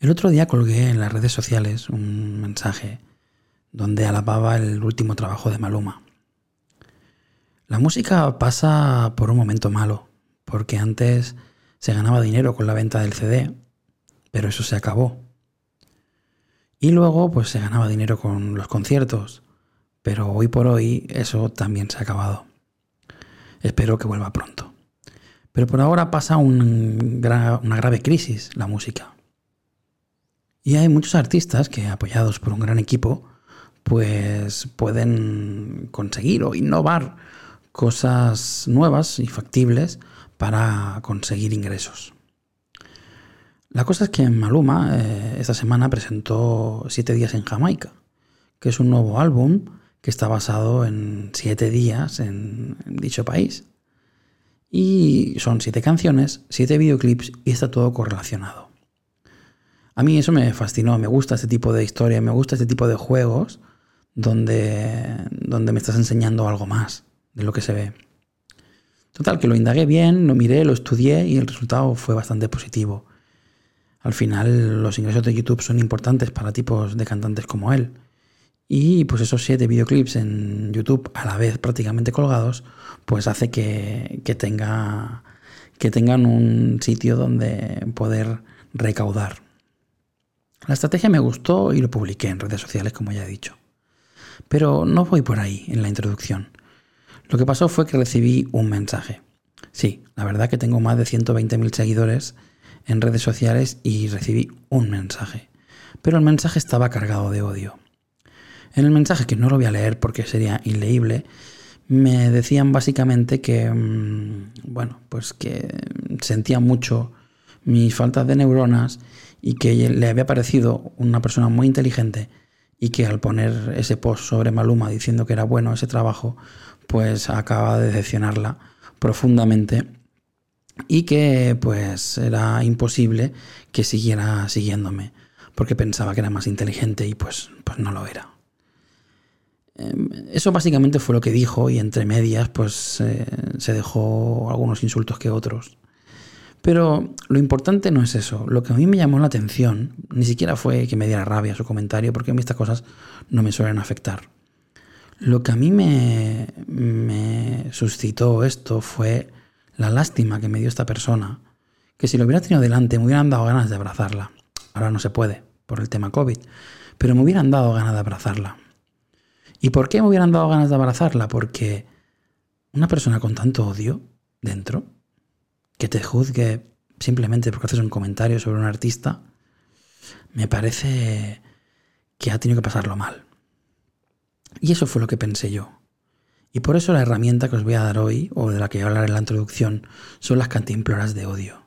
El otro día colgué en las redes sociales un mensaje donde alababa el último trabajo de Maluma. La música pasa por un momento malo, porque antes se ganaba dinero con la venta del CD, pero eso se acabó. Y luego pues se ganaba dinero con los conciertos, pero hoy por hoy eso también se ha acabado. Espero que vuelva pronto. Pero por ahora pasa una grave crisis la música. Y hay muchos artistas que, apoyados por un gran equipo, pues pueden conseguir o innovar cosas nuevas y factibles para conseguir ingresos. La cosa es que Maluma eh, esta semana presentó Siete días en Jamaica, que es un nuevo álbum que está basado en siete días en, dicho país. Y son siete canciones, siete videoclips y está todo correlacionado. A mí eso me fascinó, me gusta este tipo de historia, me gusta este tipo de juegos donde, donde me estás enseñando algo más de lo que se ve. Total, que lo indagué bien, lo miré, lo estudié y el resultado fue bastante positivo. Al final los ingresos de YouTube son importantes para tipos de cantantes como él. Y pues esos siete videoclips en YouTube a la vez prácticamente colgados, pues hace que, tenga, que tengan un sitio donde poder recaudar. La estrategia me gustó y lo publiqué en redes sociales, como ya he dicho. Pero no voy por ahí en la introducción. Lo que pasó fue que recibí un mensaje. Sí, la verdad que tengo más de 120.000 seguidores en redes sociales y recibí un mensaje. Pero el mensaje estaba cargado de odio. En el mensaje, que no lo voy a leer porque sería inleíble, me decían básicamente que, mm, bueno, pues que sentía mucho mis faltas de neuronas y que le había parecido una persona muy inteligente y que al poner ese post sobre Maluma diciendo que era bueno ese trabajo, pues acaba de decepcionarla profundamente y que pues era imposible que siguiera siguiéndome porque pensaba que era más inteligente y pues, pues no lo era. Em, eso básicamente fue lo que dijo y entre medias pues eh, se dejó algunos insultos que otros. Pero lo importante no es eso. Lo que a mí me llamó la atención ni siquiera fue que me diera rabia su comentario, porque a mí estas cosas no me suelen afectar. Lo que a mí me, me suscitó esto fue la lástima que me dio esta persona, que si lo hubiera tenido delante me hubieran dado ganas de abrazarla. Ahora no se puede por el tema COVID, pero me hubieran dado ganas de abrazarla. ¿Y por qué me hubieran dado ganas de abrazarla? Porque una persona con tanto odio dentro, que te juzgue simplemente porque haces un comentario sobre un artista, me parece que ha tenido que pasarlo mal. Y eso fue lo que pensé yo. Y por eso la herramienta que os voy a dar hoy, o de la que voy a hablar en la introducción, son las cantimploras de odio.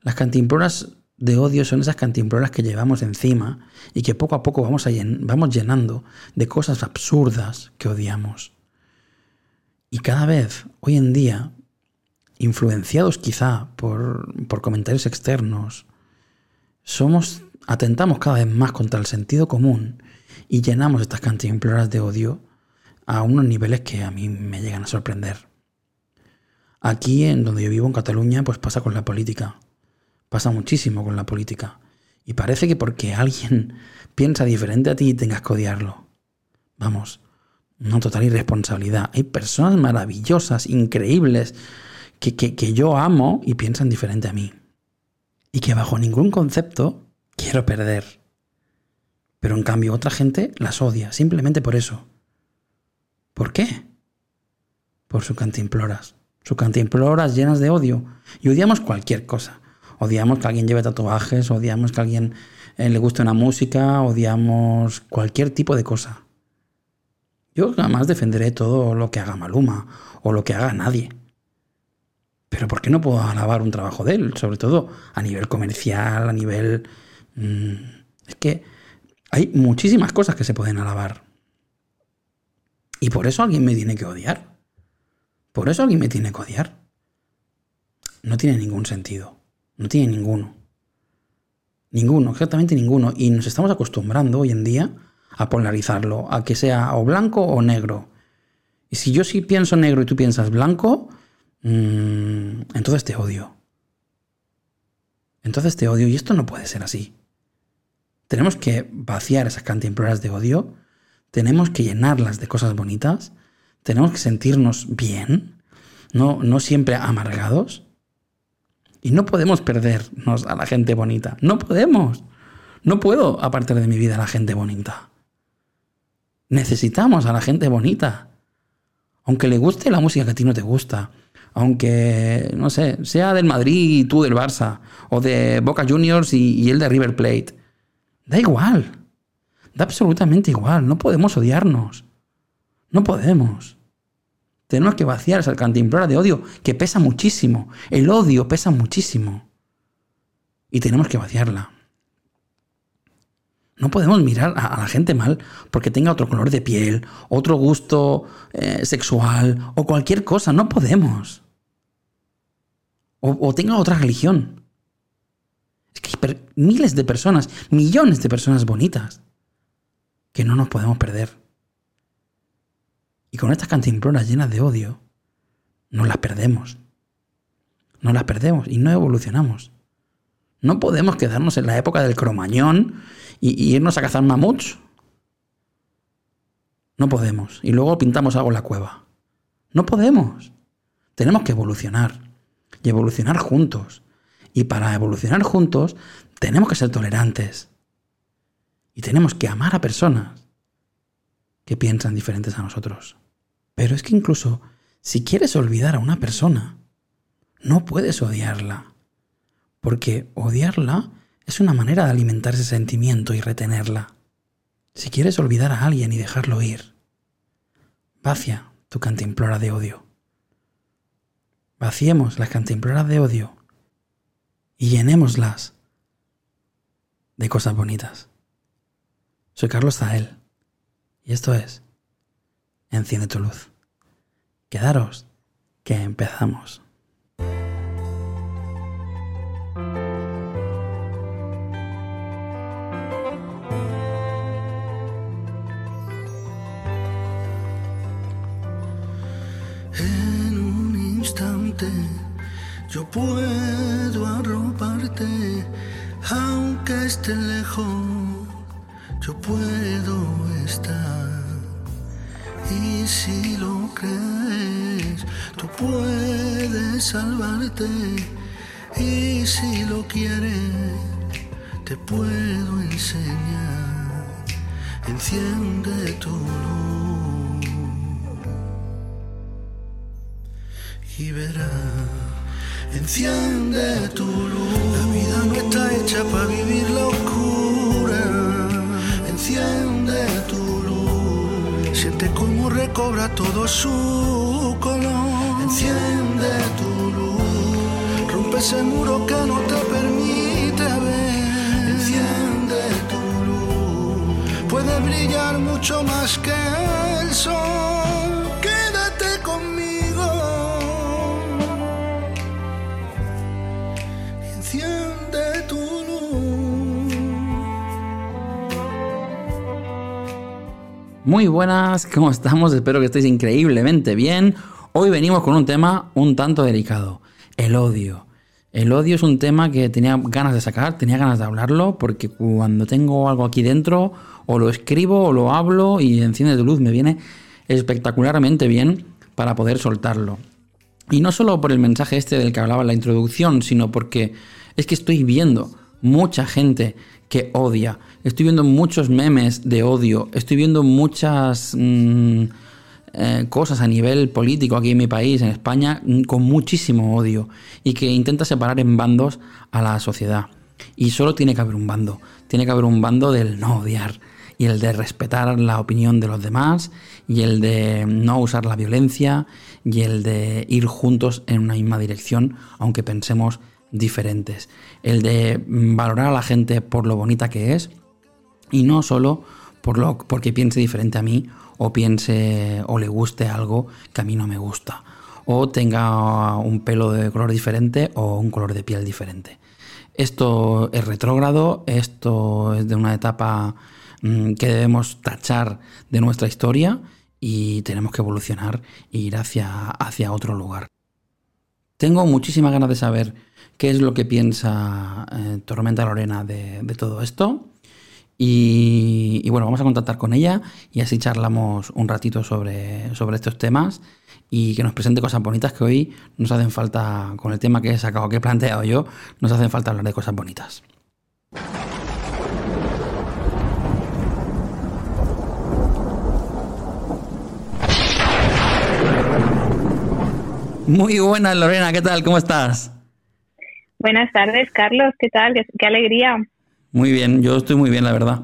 Las cantimploras de odio son esas cantimploras que llevamos encima y que poco a poco vamos, vamos llenando de cosas absurdas que odiamos. Y cada vez, hoy en día, influenciados quizá por, por comentarios externos, somos, atentamos cada vez más contra el sentido común y llenamos estas cantimploras de odio a unos niveles que a mí me llegan a sorprender. Aquí, en donde yo vivo, en Cataluña, pues pasa con la política. Pasa muchísimo con la política. Y parece que porque alguien piensa diferente a ti tengas que odiarlo. Vamos, una total irresponsabilidad. Hay personas maravillosas, increíbles, que, que, yo amo y piensan diferente a mí. Y que bajo ningún concepto quiero perder. Pero en cambio otra gente las odia, simplemente por eso. ¿Por qué? Por su cantimploras. Su cantimploras llenas de odio. Y odiamos cualquier cosa. Odiamos que alguien lleve tatuajes, odiamos que a alguien eh, le guste una música, odiamos cualquier tipo de cosa. Yo jamás defenderé todo lo que haga Maluma o lo que haga nadie. Pero ¿por qué no puedo alabar un trabajo de él? Sobre todo a nivel comercial, a nivel... Mm, es que hay muchísimas cosas que se pueden alabar. Y por eso alguien me tiene que odiar. Por eso alguien me tiene que odiar. No tiene ningún sentido. No tiene ninguno. Ninguno, exactamente ninguno. Y nos estamos acostumbrando hoy en día a polarizarlo, a que sea o blanco o negro. Y si yo sí pienso negro y tú piensas blanco, mm, entonces te odio. Entonces te odio y esto no puede ser así. Tenemos que vaciar esas cantimploras de odio, tenemos que llenarlas de cosas bonitas, tenemos que sentirnos bien, no, no siempre amargados. Y no podemos perdernos a la gente bonita. No podemos. No puedo apartar de mi vida a la gente bonita. Necesitamos a la gente bonita. Aunque le guste la música que a ti no te gusta, aunque, no sé, sea del Madrid y tú del Barça, o de Boca Juniors y, y él de River Plate. Da igual. Da absolutamente igual. No podemos odiarnos. No podemos. Tenemos que vaciar esa cantimplora de odio que pesa muchísimo. El odio pesa muchísimo. Y tenemos que vaciarla. No podemos mirar a, la gente mal porque tenga otro color de piel, otro gusto eh, sexual o cualquier cosa. No podemos. O, tenga otra religión. Es que hay miles de personas, millones de personas bonitas que no nos podemos perder. Y con estas cantimploras llenas de odio, nos las perdemos. Nos las perdemos y no evolucionamos. No podemos quedarnos en la época del cromañón y, irnos a cazar mamuts. No podemos. Y luego pintamos algo en la cueva. No podemos. Tenemos que evolucionar y evolucionar juntos. Y para evolucionar juntos tenemos que ser tolerantes. Y tenemos que amar a personas que piensan diferentes a nosotros. Pero es que incluso si quieres olvidar a una persona, no puedes odiarla. Porque odiarla es una manera de alimentar ese sentimiento y retenerla. Si quieres olvidar a alguien y dejarlo ir, vacia tu cantimplora de odio. Vaciemos las cantimploras de odio y llenémoslas de cosas bonitas. Soy Carlos Zael y esto es Enciende tu luz. Quedaros que empezamos. Yo puedo arroparte, aunque esté lejos, yo puedo estar. Y si lo crees, tú puedes salvarte. Y si lo quieres, te puedo enseñar. Enciende tu luz. y verás. Enciende tu luz. La vida no está hecha para vivir la oscura. Enciende tu luz. Siente cómo recobra todo su color. Enciende tu luz. Rompe ese muro que no te permite ver. Enciende tu luz. Puede brillar mucho más que el sol. Muy buenas, ¿cómo estamos? Espero que estéis increíblemente bien. Hoy venimos con un tema un tanto delicado, el odio. El odio es un tema que tenía ganas de sacar, tenía ganas de hablarlo, porque cuando tengo algo aquí dentro, o lo escribo o lo hablo y enciende de luz me viene espectacularmente bien para poder soltarlo. Y no solo por el mensaje este del que hablaba en la introducción, sino porque es que estoy viendo mucha gente que odia. Estoy viendo muchos memes de odio. Estoy viendo muchas mm, eh, cosas a nivel político aquí en mi país, en España, mm, con muchísimo odio. Y que intenta separar en bandos a la sociedad. Y solo tiene que haber un bando. Tiene que haber un bando del no odiar. Y el de respetar la opinión de los demás. Y el de no usar la violencia. Y el de ir juntos en una misma dirección, aunque pensemos diferentes. El de valorar a la gente por lo bonita que es y no solo por lo, porque piense diferente a mí o piense o le guste algo que a mí no me gusta. O tenga un pelo de color diferente o un color de piel diferente. Esto es retrógrado, esto es de una etapa mm, que debemos tachar de nuestra historia y tenemos que evolucionar e ir hacia, hacia otro lugar. Tengo muchísimas ganas de saber qué es lo que piensa eh, Tormenta Lorena de, todo esto. Y, bueno, vamos a contactar con ella y así charlamos un ratito sobre, sobre estos temas y que nos presente cosas bonitas que hoy nos hacen falta, con el tema que he sacado, que he planteado yo, nos hacen falta hablar de cosas bonitas. Muy buenas, Lorena, ¿qué tal? ¿Cómo estás? Buenas tardes, Carlos, ¿qué tal? Qué, alegría. Muy bien, yo estoy muy bien, la verdad.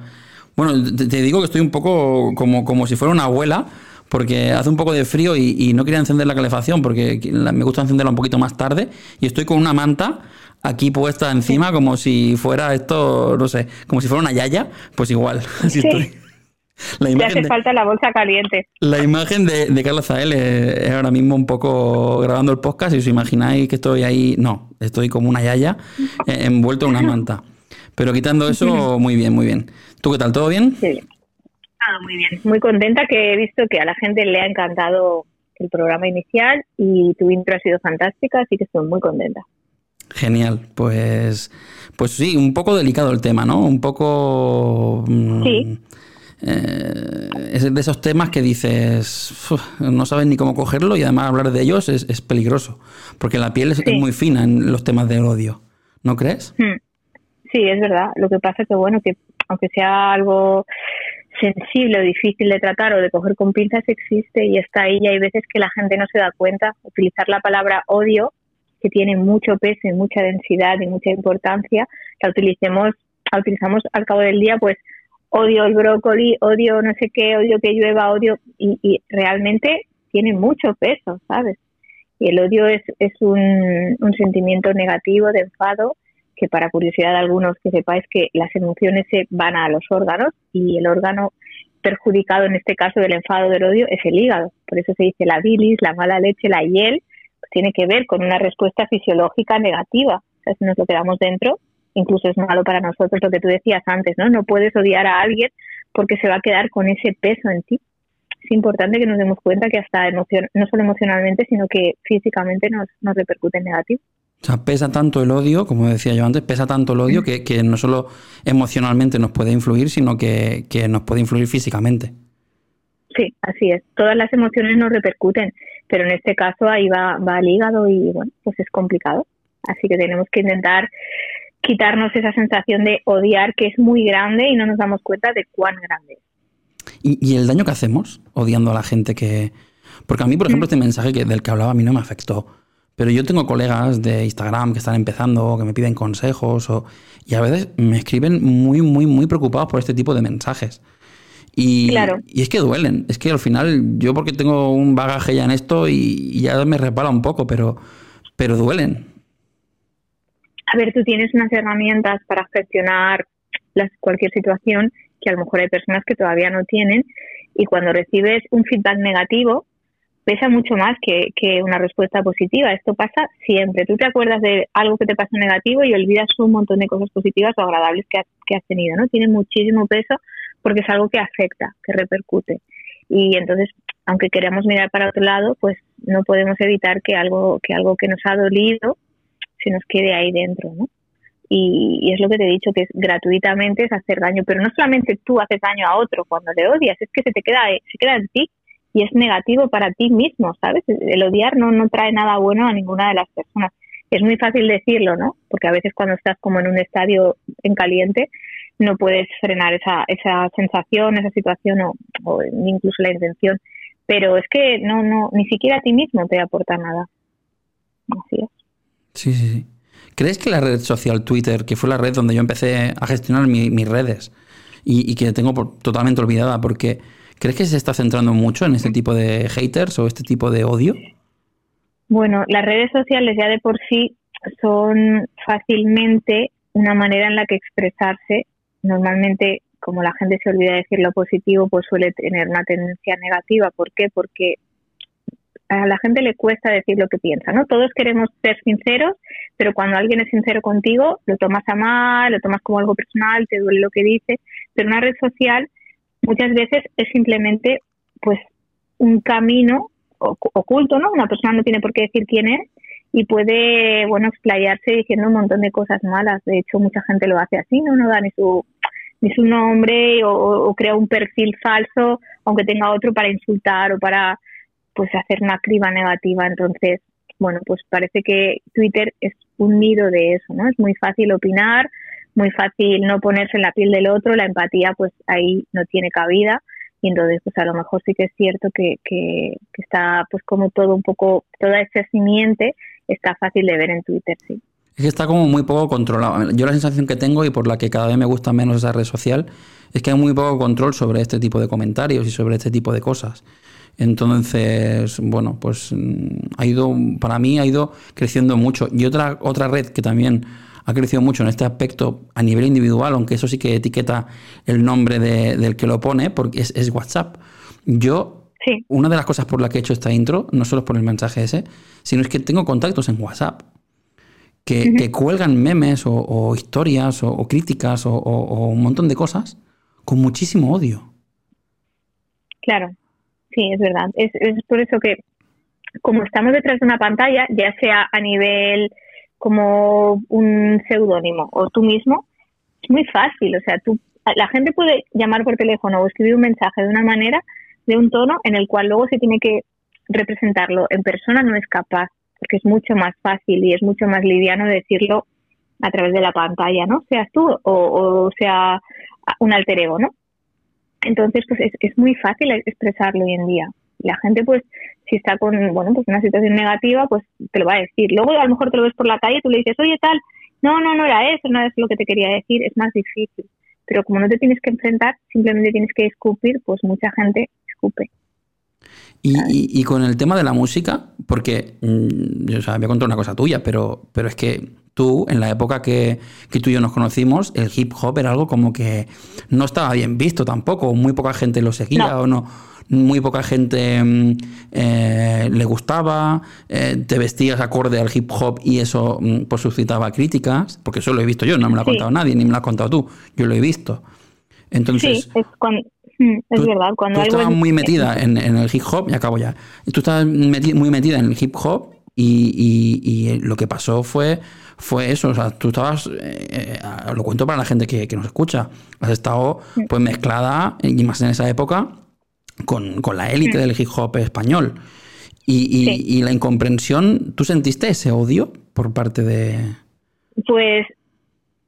Bueno, te, digo que estoy un poco como, como si fuera una abuela, porque hace un poco de frío y, no quería encender la calefacción, porque me gusta encenderla un poquito más tarde, y estoy con una manta aquí puesta encima como si fuera esto, no sé, como si fuera una yaya, pues igual, así estoy. La hace falta la bolsa caliente. La imagen de, de Carlos Zael es, ahora mismo un poco grabando el podcast y os imagináis que estoy ahí, no, estoy como una yaya eh, envuelto en una manta. Pero quitando eso, muy bien, muy bien. ¿Tú qué tal? ¿Todo bien? Sí. Ah, muy bien. Muy contenta que he visto que a la gente le ha encantado el programa inicial y tu intro ha sido fantástica, así que estoy muy contenta. Genial, pues, pues sí, un poco delicado el tema, ¿no? Un poco... Mm, sí eh, es de esos temas que dices, no sabes ni cómo cogerlo y además hablar de ellos es, peligroso, porque la piel es, muy fina en los temas del odio, ¿no crees? Hmm. Sí, es verdad. Lo que pasa es que, bueno, que aunque sea algo sensible o difícil de tratar o de coger con pinzas, existe y está ahí y hay veces que la gente no se da cuenta. Utilizar la palabra odio, que tiene mucho peso y mucha densidad y mucha importancia, la utilicemos, la utilizamos al cabo del día, pues odio el brócoli, odio no sé qué, odio que llueva, odio, y, realmente tiene mucho peso, ¿sabes? Y el odio es, un, sentimiento negativo de enfado, que para curiosidad de algunos que sepáis que las emociones se van a los órganos y el órgano perjudicado en este caso del enfado del odio es el hígado. Por eso se dice la bilis, la mala leche, la hiel, tiene que ver con una respuesta fisiológica negativa. Si nos lo quedamos dentro, incluso es malo para nosotros lo que tú decías antes, ¿no? No puedes odiar a alguien porque se va a quedar con ese peso en ti. Es importante que nos demos cuenta que hasta emocion no solo emocionalmente, sino que físicamente nos, nos repercute en negativo. O sea, pesa tanto el odio, como decía yo antes, pesa tanto el odio que, que no solo emocionalmente nos puede influir, sino que, que nos puede influir físicamente. Sí, así es. Todas las emociones nos repercuten, pero en este caso ahí va, va al hígado y bueno, pues es complicado. Así que tenemos que intentar quitarnos esa sensación de odiar que es muy grande y no nos damos cuenta de cuán grande es. ¿Y, el daño que hacemos odiando a la gente que... Porque a mí, por ejemplo, este mensaje que, del que hablaba a mí no me afectó. Pero yo tengo colegas de Instagram que están empezando, que me piden consejos, o, y a veces me escriben muy, muy, muy preocupados por este tipo de mensajes. Y, claro. y es que duelen. Es que al final, yo porque tengo un bagaje ya en esto y, ya me repara un poco, pero, pero duelen a ver, tú tienes unas herramientas para gestionar cualquier situación que a lo mejor hay personas que todavía no tienen y cuando recibes un feedback negativo pesa mucho más que, una respuesta positiva. Esto pasa siempre. Tú te acuerdas de algo que te pasó negativo y olvidas un montón de cosas positivas o agradables que has, que has tenido, ¿no? Tiene muchísimo peso porque es algo que afecta, que repercute. Y entonces, aunque queramos mirar para otro lado, pues no podemos evitar que algo que algo que nos ha dolido se nos quede ahí dentro, ¿no? Y, es lo que te he dicho, que es gratuitamente es hacer daño, pero no solamente tú haces daño a otro cuando le odias, es que se te queda, se queda en ti y es negativo para ti mismo, ¿sabes? El odiar no, no trae nada bueno a ninguna de las personas. Es muy fácil decirlo, ¿no? Porque a veces cuando estás como en un estadio en caliente, no puedes frenar esa, esa sensación, esa situación o, o incluso la intención. Pero es que no, no, ni siquiera a ti mismo te aporta nada. Así es. Sí, sí, sí. ¿Crees que la red social Twitter, que fue la red donde yo empecé a gestionar mis redes y, que tengo totalmente olvidada, porque ¿crees que se está centrando mucho en este tipo de haters o este tipo de odio? Bueno, las redes sociales ya de por sí son fácilmente una manera en la que expresarse. Normalmente, como la gente se olvida de decir lo positivo, pues suele tener una tendencia negativa. ¿Por qué? Porque a la gente le cuesta decir lo que piensa, ¿no? Todos queremos ser sinceros, pero cuando alguien es sincero contigo, lo tomas a mal, lo tomas como algo personal, te duele lo que dice, pero una red social muchas veces es simplemente pues un camino oculto, ¿no? Una persona no tiene por qué decir quién es y puede, bueno, explayarse diciendo un montón de cosas malas. De hecho, mucha gente lo hace así, no, no da ni su ni su nombre o, crea un perfil falso, aunque tenga otro para insultar o para pues hacer una criba negativa. Entonces, bueno, pues parece que Twitter es un nido de eso, ¿no? Es muy fácil opinar, muy fácil no ponerse en la piel del otro, la empatía pues ahí no tiene cabida y entonces pues a lo mejor sí que es cierto que, que, está pues como todo un poco, toda esa simiente está fácil de ver en Twitter, sí. Es que está como muy poco controlado. Yo la sensación que tengo y por la que cada vez me gusta menos esa red social es que hay muy poco control sobre este tipo de comentarios y sobre este tipo de cosas. Entonces, bueno, pues mm, ha ido, para mí ha ido creciendo mucho. Y otra, otra red que también ha crecido mucho en este aspecto a nivel individual, aunque eso sí que etiqueta el nombre del que lo pone, porque es, WhatsApp. Yo, una de las cosas por las que he hecho esta intro, no solo por el mensaje ese, sino es que tengo contactos en WhatsApp que, cuelgan memes o, historias o, críticas o, un montón de cosas con muchísimo odio. Claro, sí, es verdad. Es, es por eso que como estamos detrás de una pantalla, ya sea a nivel como un seudónimo o tú mismo, es muy fácil. O sea, tú, la gente puede llamar por teléfono o escribir un mensaje de una manera, de un tono en el cual luego se tiene que representarlo en persona, no es capaz, porque es mucho más fácil y es mucho más liviano decirlo a través de la pantalla, ¿no? Seas tú o, o sea un alter ego, ¿no? Entonces, pues es, es muy fácil expresarlo hoy en día. La gente, pues, si está con bueno pues una situación negativa pues te lo va a decir. Luego a lo mejor te lo ves por la calle y tú le dices oye tal no no no era eso no es lo que te quería decir es más difícil pero como no te tienes que enfrentar simplemente tienes que escupir pues mucha gente escupe y, y, con el tema de la música, porque mm, yo o sea, voy a contar una cosa tuya, pero, pero es que tú, en la época que, que, tú y yo nos conocimos, el hip hop era algo como que no estaba bien visto tampoco, muy poca gente lo seguía o no muy poca gente mm, eh, le gustaba, eh, te vestías acorde al hip hop y eso mm, pues suscitaba críticas, porque eso lo he visto yo, no me lo ha contado nadie, ni me lo has contado tú, yo lo he visto. Entonces, sí, es, mm, verdad. Cuando tú estabas muy metida en, el hip hop, y acabo ya, tú estabas muy metida en el hip hop y, lo que pasó fue fue eso, o sea, tú estabas, eh, lo cuento para la gente que, que, nos escucha, has estado pues mezclada, y más en esa época, con, la élite del hip hop español. Y, la incomprensión, ¿tú sentiste ese odio por parte de...? Pues,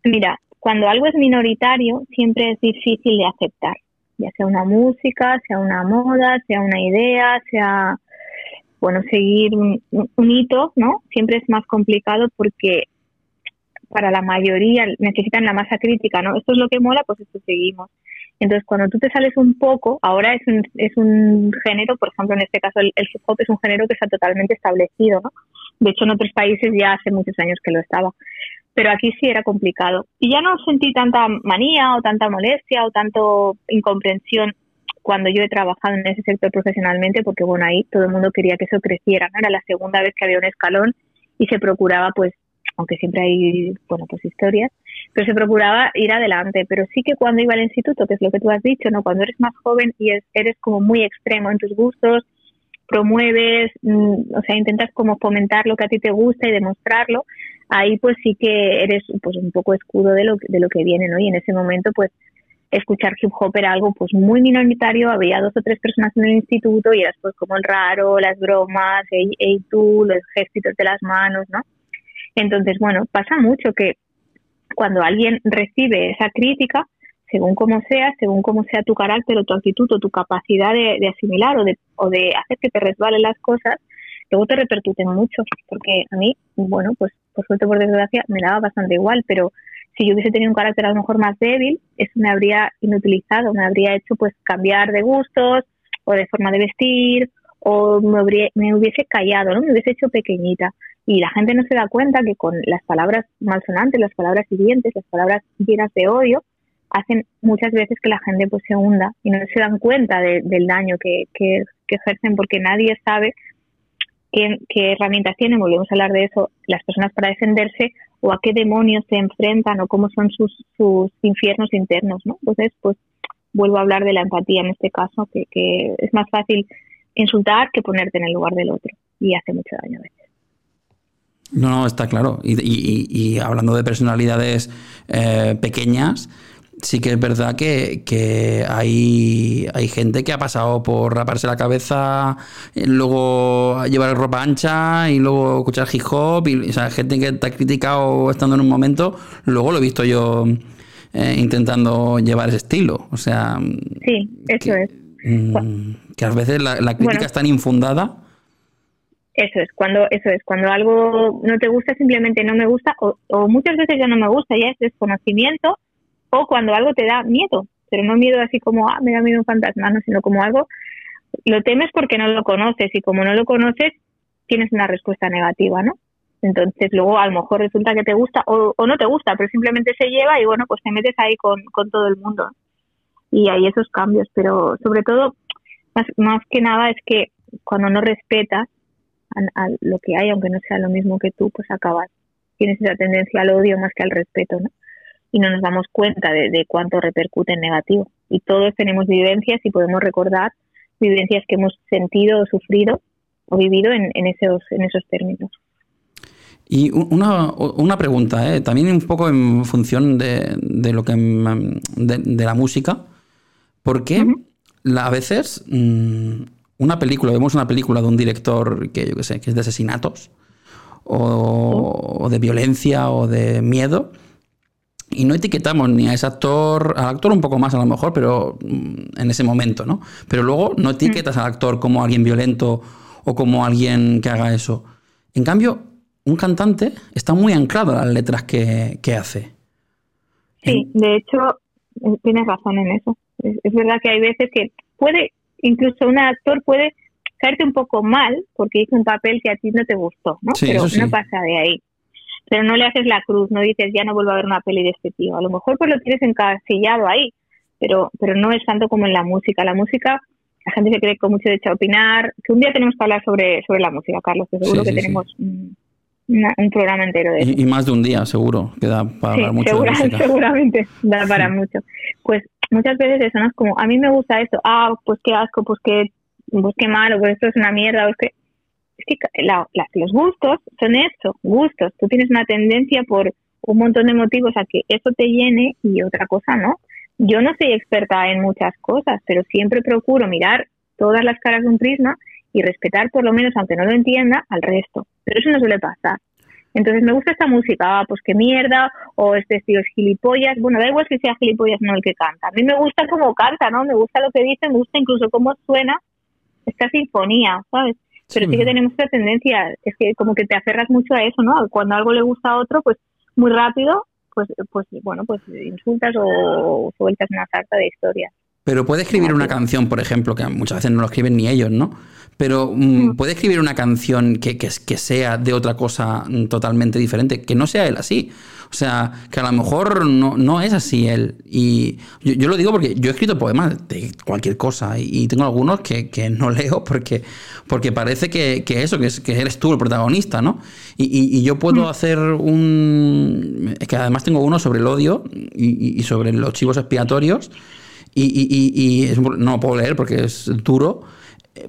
mira, cuando algo es minoritario, siempre es difícil de aceptar, ya sea una música, sea una moda, sea una idea, sea, bueno, seguir un, un hito, ¿no? Siempre es más complicado porque para la mayoría necesitan la masa crítica, ¿no? Esto es lo que mola, pues esto seguimos. Entonces, cuando tú te sales un poco, ahora es un, es un género, por ejemplo, en este caso el, hip hop es un género que está totalmente establecido, ¿no? De hecho, en otros países ya hace muchos años que lo estaba. Pero aquí sí era complicado. Y ya no sentí tanta manía o tanta molestia o tanto incomprensión cuando yo he trabajado en ese sector profesionalmente, porque bueno, ahí todo el mundo quería que eso creciera, ¿no? Era la segunda vez que había un escalón y se procuraba, pues, aunque siempre hay, bueno, pues historias, pero se procuraba ir adelante. Pero sí que cuando iba al instituto, que es lo que tú has dicho, ¿no? Cuando eres más joven y eres como muy extremo en tus gustos, promueves, mm, o sea, intentas como fomentar lo que a ti te gusta y demostrarlo, ahí pues sí que eres pues un poco escudo de lo, de lo que viene, ¿no? Y en ese momento pues escuchar hip hop era algo pues muy minoritario, había dos o tres personas en el instituto y eras pues como el raro, las bromas, y tú, los gestos de las manos, ¿no? Entonces, bueno, pasa mucho que cuando alguien recibe esa crítica, según como sea, según cómo sea tu carácter o tu actitud o tu capacidad de, asimilar o de, o de hacer que te resbalen las cosas, luego te repercuten mucho, porque a mí, bueno, pues por suerte, por desgracia, me daba bastante igual, pero si yo hubiese tenido un carácter a lo mejor más débil, eso me habría inutilizado, me habría hecho pues cambiar de gustos o de forma de vestir o me, me hubiese callado, ¿no? Me hubiese hecho pequeñita. Y la gente no se da cuenta que con las palabras malsonantes, las palabras hirientes, las palabras llenas de odio, hacen muchas veces que la gente pues se hunda y no se dan cuenta del daño que, que, ejercen porque nadie sabe qué, herramientas tienen, volvemos a hablar de eso, las personas para defenderse o a qué demonios se enfrentan o cómo son sus, sus infiernos internos, ¿no? Entonces, pues vuelvo a hablar de la empatía en este caso, que, que es más fácil insultar que ponerte en el lugar del otro y hace mucho daño a veces. No, no, está claro. Y, hablando de personalidades eh, pequeñas, sí que es verdad que, hay, hay, gente que ha pasado por raparse la cabeza, luego llevar ropa ancha y luego escuchar hip hop. Y, o sea, gente que te ha criticado estando en un momento, luego lo he visto yo eh, intentando llevar ese estilo. O sea. Sí, eso es. Mm, que a veces la, crítica es tan infundada. Eso es, cuando eso es, cuando algo no te gusta simplemente no me gusta o, o muchas veces ya no me gusta, ya es desconocimiento o cuando algo te da miedo, pero no miedo así como, ah, me da miedo un fantasma, no, sino como algo, lo temes porque no lo conoces y como no lo conoces, tienes una respuesta negativa, ¿no? Entonces luego a lo mejor resulta que te gusta o, no te gusta, pero simplemente se lleva y bueno, pues te metes ahí con, con todo el mundo. Y hay esos cambios, pero sobre todo, más, más que nada es que cuando no respetas a, lo que hay, aunque no sea lo mismo que tú, pues acabas, tienes esa tendencia al odio más que al respeto, ¿no? Y no nos damos cuenta de, cuánto repercute en negativo. Y todos tenemos vivencias y podemos recordar vivencias que hemos sentido o sufrido o vivido en, esos, en esos términos. Y una, una pregunta, ¿eh? también un poco en función de, de lo que de, la música. ¿Por qué a veces mm, una película, vemos una película de un director que yo que sé, que es de asesinatos, o de violencia, o de miedo, y no etiquetamos ni a ese actor, al actor un poco más a lo mejor, pero mm, en ese momento, ¿no? Pero luego no etiquetas al actor como alguien violento o como alguien que haga eso. En cambio, un cantante está muy anclado a las letras que, hace. Sí, de hecho, eh, tienes razón en eso. Es, verdad que hay veces que puede, incluso un actor puede caerte un poco mal porque hizo un papel que a ti no te gustó, ¿no? Pero no pasa de ahí pero no le haces la cruz, no dices ya no vuelvo a ver una peli de este tío. A lo mejor pues lo tienes encasillado ahí, pero, pero no es tanto como en la música. La música, la gente se cree con mucho derecho a opinar, que un día tenemos que hablar sobre, sobre la música, Carlos, que seguro que tenemos un, programa entero de eso. Y, más de un día, seguro, que da para hablar mucho de música. Seguramente, da para mucho. Pues muchas veces eso, ¿no? Es como, a mí me gusta esto, ah, pues qué asco, pues qué, pues qué malo, pues esto es una mierda, pues que es que los gustos son eso, gustos. Tú tienes una tendencia por un montón de motivos a que eso te llene y otra cosa no. Yo no soy experta en muchas cosas, pero siempre procuro mirar todas las caras de un prisma y respetar por lo menos, aunque no lo entienda, al resto. Pero eso no suele pasar. Entonces me gusta esta música, ah, pues qué mierda, o este estilo es gilipollas. Bueno, da igual si sea gilipollas no el que canta. A mí me gusta cómo canta, ¿no? Me gusta lo que dice, me gusta incluso cómo suena esta sinfonía, ¿sabes? Pero sí, que tenemos esta tendencia, es que como que te aferras mucho a eso, ¿no? Cuando algo le gusta a otro, pues muy rápido, pues, pues bueno, pues insultas o sueltas una carta de historia. Pero puede escribir una canción, por ejemplo, que muchas veces no lo escriben ni ellos, ¿no? Pero mm, mm. puede escribir una canción que, que, que, sea de otra cosa mm, totalmente diferente, que no sea él así. O sea, que a lo mejor no, no es así él. Y yo, lo digo porque yo he escrito poemas de cualquier cosa y, tengo algunos que, que, no leo porque, porque parece que, que eso, que, es, que eres tú el protagonista, ¿no? Y, y yo puedo hacer un... Es que además tengo uno sobre el odio y, sobre los chivos expiatorios y, no lo puedo leer porque es duro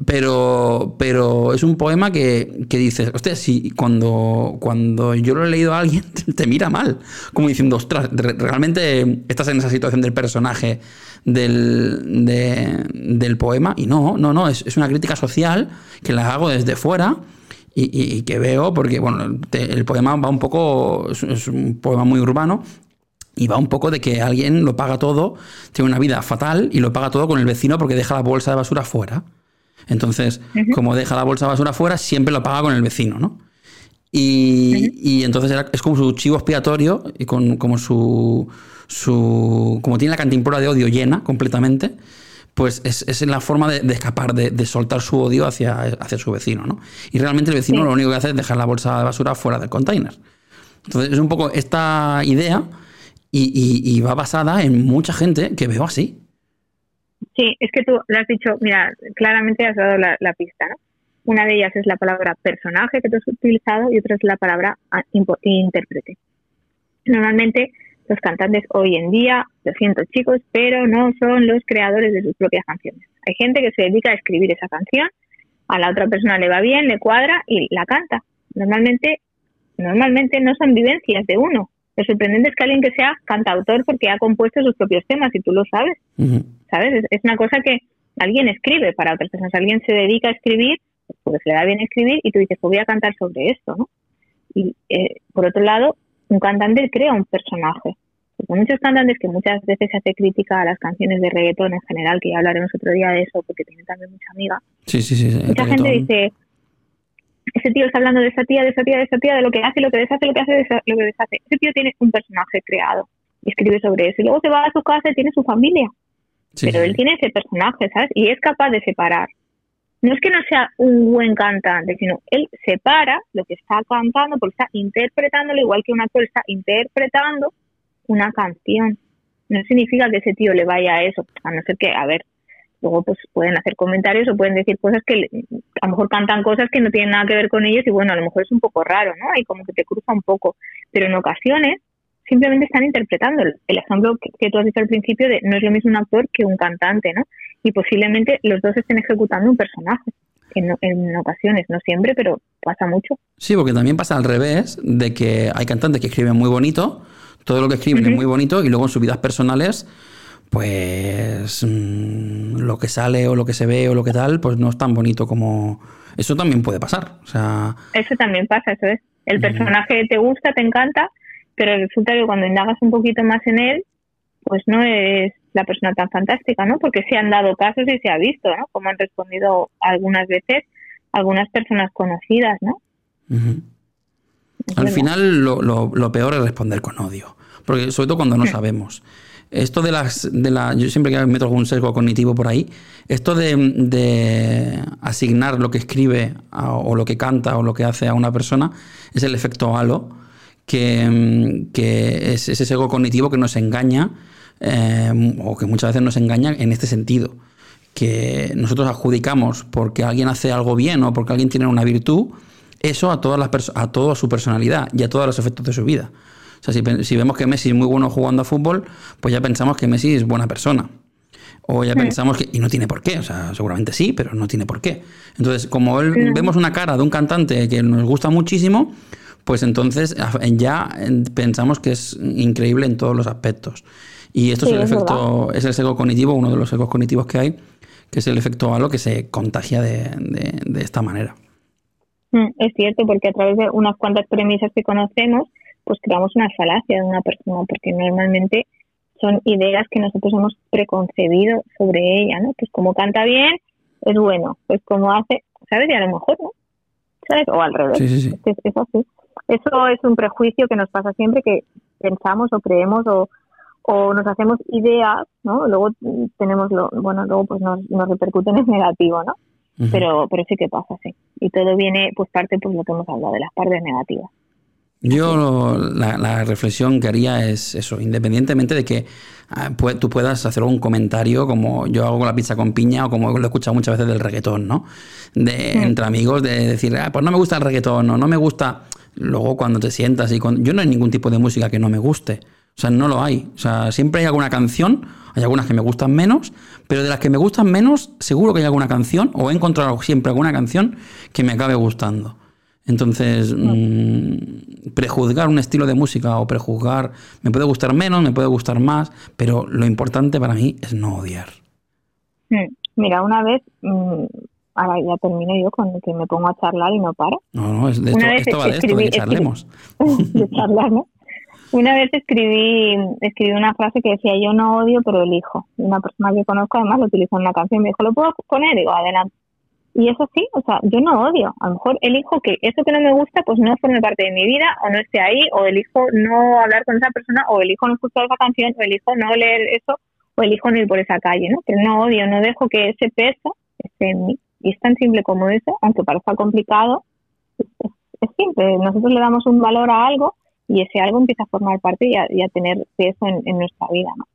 pero, pero es un poema que, que dices, hostia, si cuando, cuando yo lo he leído a alguien, te mira mal. Como diciendo, ostras, realmente estás en esa situación del personaje del, del poema. Y no, no, no, es, una crítica social que la hago desde fuera. Y, que veo, porque bueno, el poema va un poco, es, un poema muy urbano, y va un poco de que alguien lo paga todo, tiene una vida fatal y lo paga todo con el vecino porque deja la bolsa de basura fuera. Entonces, como deja la bolsa de basura fuera, siempre lo paga con el vecino, ¿no? Y, entonces es como su chivo expiatorio y con, como su, su. Como tiene la cantimplora de odio llena completamente, pues es, es la forma de, escapar, de, soltar su odio hacia, hacia su vecino, ¿no? Y realmente el vecino lo único que hace es dejar la bolsa de basura fuera del container. Entonces es un poco esta idea y va basada en mucha gente que veo así. Sí, es que tú lo has dicho, mira, claramente has dado la, pista. Una de ellas es la palabra personaje que tú has utilizado y otra es la palabra ah, intérprete. Normalmente los cantantes hoy en día, lo siento chicos, pero no son los creadores de sus propias canciones. Hay gente que se dedica a escribir esa canción, a la otra persona le va bien, le cuadra y la canta. Normalmente normalmente no son vivencias de uno. Lo sorprendente es que alguien que sea cantautor porque ha compuesto sus propios temas y tú lo sabes. ¿Sabes? Es, una cosa que alguien escribe para otras personas. Alguien se dedica a escribir porque se le da bien escribir y tú dices, pues voy a cantar sobre esto, ¿no? Y eh, por otro lado, un cantante crea un personaje. Porque muchos cantantes que muchas veces se hace crítica a las canciones de reggaetón en general, que ya hablaremos otro día de eso porque tiene también mucha amiga. Sí, sí, sí. Mucha gente dice, ese tío está hablando de esa tía, de esa tía, de esa tía, de lo que hace, lo que deshace, lo que hace, lo que deshace. Ese tío tiene un personaje creado y escribe sobre eso. Y luego se va a su casa y tiene su familia. Pero él tiene ese personaje, ¿sabes? Y es capaz de separar. No es que no sea un buen cantante, sino él separa lo que está cantando porque está interpretándolo igual que un actor está interpretando una canción. No significa que ese tío le vaya a eso, a no ser que, a ver, luego pues pueden hacer comentarios o pueden decir cosas que a lo mejor cantan cosas que no tienen nada que ver con ellos y bueno, a lo mejor es un poco raro, ¿no? Hay como que te cruza un poco, pero en ocasiones simplemente están interpretando. El ejemplo que, tú has dicho al principio de no es lo mismo un actor que un cantante, ¿no? Y posiblemente los dos estén ejecutando un personaje. En, en, ocasiones, no siempre, pero pasa mucho. Sí, porque también pasa al revés, de que hay cantantes que escriben muy bonito, todo lo que escriben es muy bonito y luego en sus vidas personales pues mm, lo que sale o lo que se ve o lo que tal, pues no es tan bonito como... Eso también puede pasar. O sea... Eso también pasa, eso es. El personaje te gusta, te encanta, pero resulta que cuando indagas un poquito más en él, pues no es la persona tan fantástica, ¿no? Porque se han dado casos y se ha visto, ¿no? Como han respondido algunas veces algunas personas conocidas, ¿no? Al final lo, lo, peor es responder con odio, porque sobre todo cuando no sabemos. Esto de las, de la, yo siempre que meto algún sesgo cognitivo por ahí, esto de, asignar lo que escribe o lo que canta o lo que hace a una persona es el efecto halo, que, es ese sesgo cognitivo que nos engaña eh, o que muchas veces nos engaña en este sentido, que nosotros adjudicamos porque alguien hace algo bien o porque alguien tiene una virtud, eso a, todas las a toda su personalidad y a todos los efectos de su vida. O sea, si, vemos que Messi es muy bueno jugando a fútbol, pues ya pensamos que Messi es buena persona. O ya pensamos que. Y no tiene por qué. O sea, seguramente sí, pero no tiene por qué. Entonces, como vemos una cara de un cantante que nos gusta muchísimo, pues entonces ya pensamos que es increíble en todos los aspectos. Y esto es el efecto, es, el ego cognitivo, uno de los egos cognitivos que hay, que es el efecto halo que se contagia de, de esta manera. Mm, es cierto, porque a través de unas cuantas premisas que conocemos, pues creamos una falacia de una persona, porque normalmente son ideas que nosotros hemos preconcebido sobre ella, ¿no? Pues como canta bien, es bueno, pues como hace, ¿sabes? Y a lo mejor, ¿no? ¿Sabes? O al revés. Sí, sí, sí. Es, así. Eso es un prejuicio que nos pasa siempre que pensamos o creemos o, o nos hacemos ideas, ¿no? Luego tenemos lo, bueno, luego pues nos, nos repercuten en negativo, ¿no? Pero, pero sí que pasa, sí. Y todo viene, pues parte, pues lo que hemos hablado, de las partes negativas. Yo la, reflexión que haría es eso, independientemente de que ah, tú puedas hacer un comentario como yo hago con la pizza con piña o como lo he escuchado muchas veces del reggaetón, ¿no? De, Entre amigos, de decir, ah, pues no me gusta el reggaetón o no me gusta. Luego cuando te sientas y con... yo no hay ningún tipo de música que no me guste. O sea, no lo hay. O sea, siempre hay alguna canción, hay algunas que me gustan menos, pero de las que me gustan menos, seguro que hay alguna canción, o he encontrado siempre alguna canción que me acabe gustando. Entonces, mm, prejuzgar un estilo de música o prejuzgar, me puede gustar menos, me puede gustar más, pero lo importante para mí es no odiar. Mm, mira, una vez, mm, ahora ya termino yo con que me pongo a charlar y no paro. No, no, es de esto, esto va de esto, de que charlemos. de charlar, ¿no? Una vez escribí, escribí una frase que decía yo no odio pero elijo. Una persona que conozco además lo utilizó en una canción y me dijo, ¿lo puedo poner? Digo, adelante. Y eso sí, o sea, yo no odio. A lo mejor elijo que eso que no me gusta, pues no forme parte de mi vida, o no esté ahí, o elijo no hablar con esa persona, o elijo no escuchar esa canción, o elijo no leer eso, o elijo no ir por esa calle, ¿no? Pero no odio, no dejo que ese peso esté en mí. Y es tan simple como eso, aunque parezca complicado, es, simple. Nosotros le damos un valor a algo y ese algo empieza a formar parte y a, tener peso en, nuestra vida, ¿no?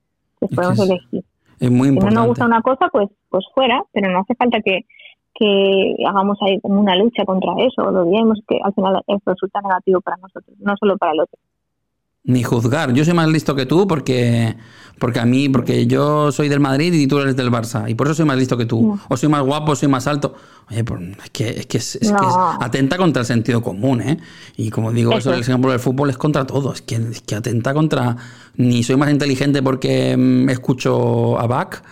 Pues podemos elegir. Es muy importante. Si no nos gusta una cosa, pues, pues fuera, pero no hace falta que que hagamos ahí como una lucha contra eso, lo digamos que al final eso resulta negativo para nosotros, no solo para el otro. Ni juzgar. Yo soy más listo que tú porque, porque a mí, porque yo soy del Madrid y tú eres del Barça. Y por eso soy más listo que tú. O soy más guapo, o soy más alto. Oye, pues es que es, que es, es que es atenta contra el sentido común, ¿eh? Y como digo, eso, el ejemplo del fútbol es contra todo. Es que, es que atenta contra. Ni soy más inteligente porque mm, escucho a Bach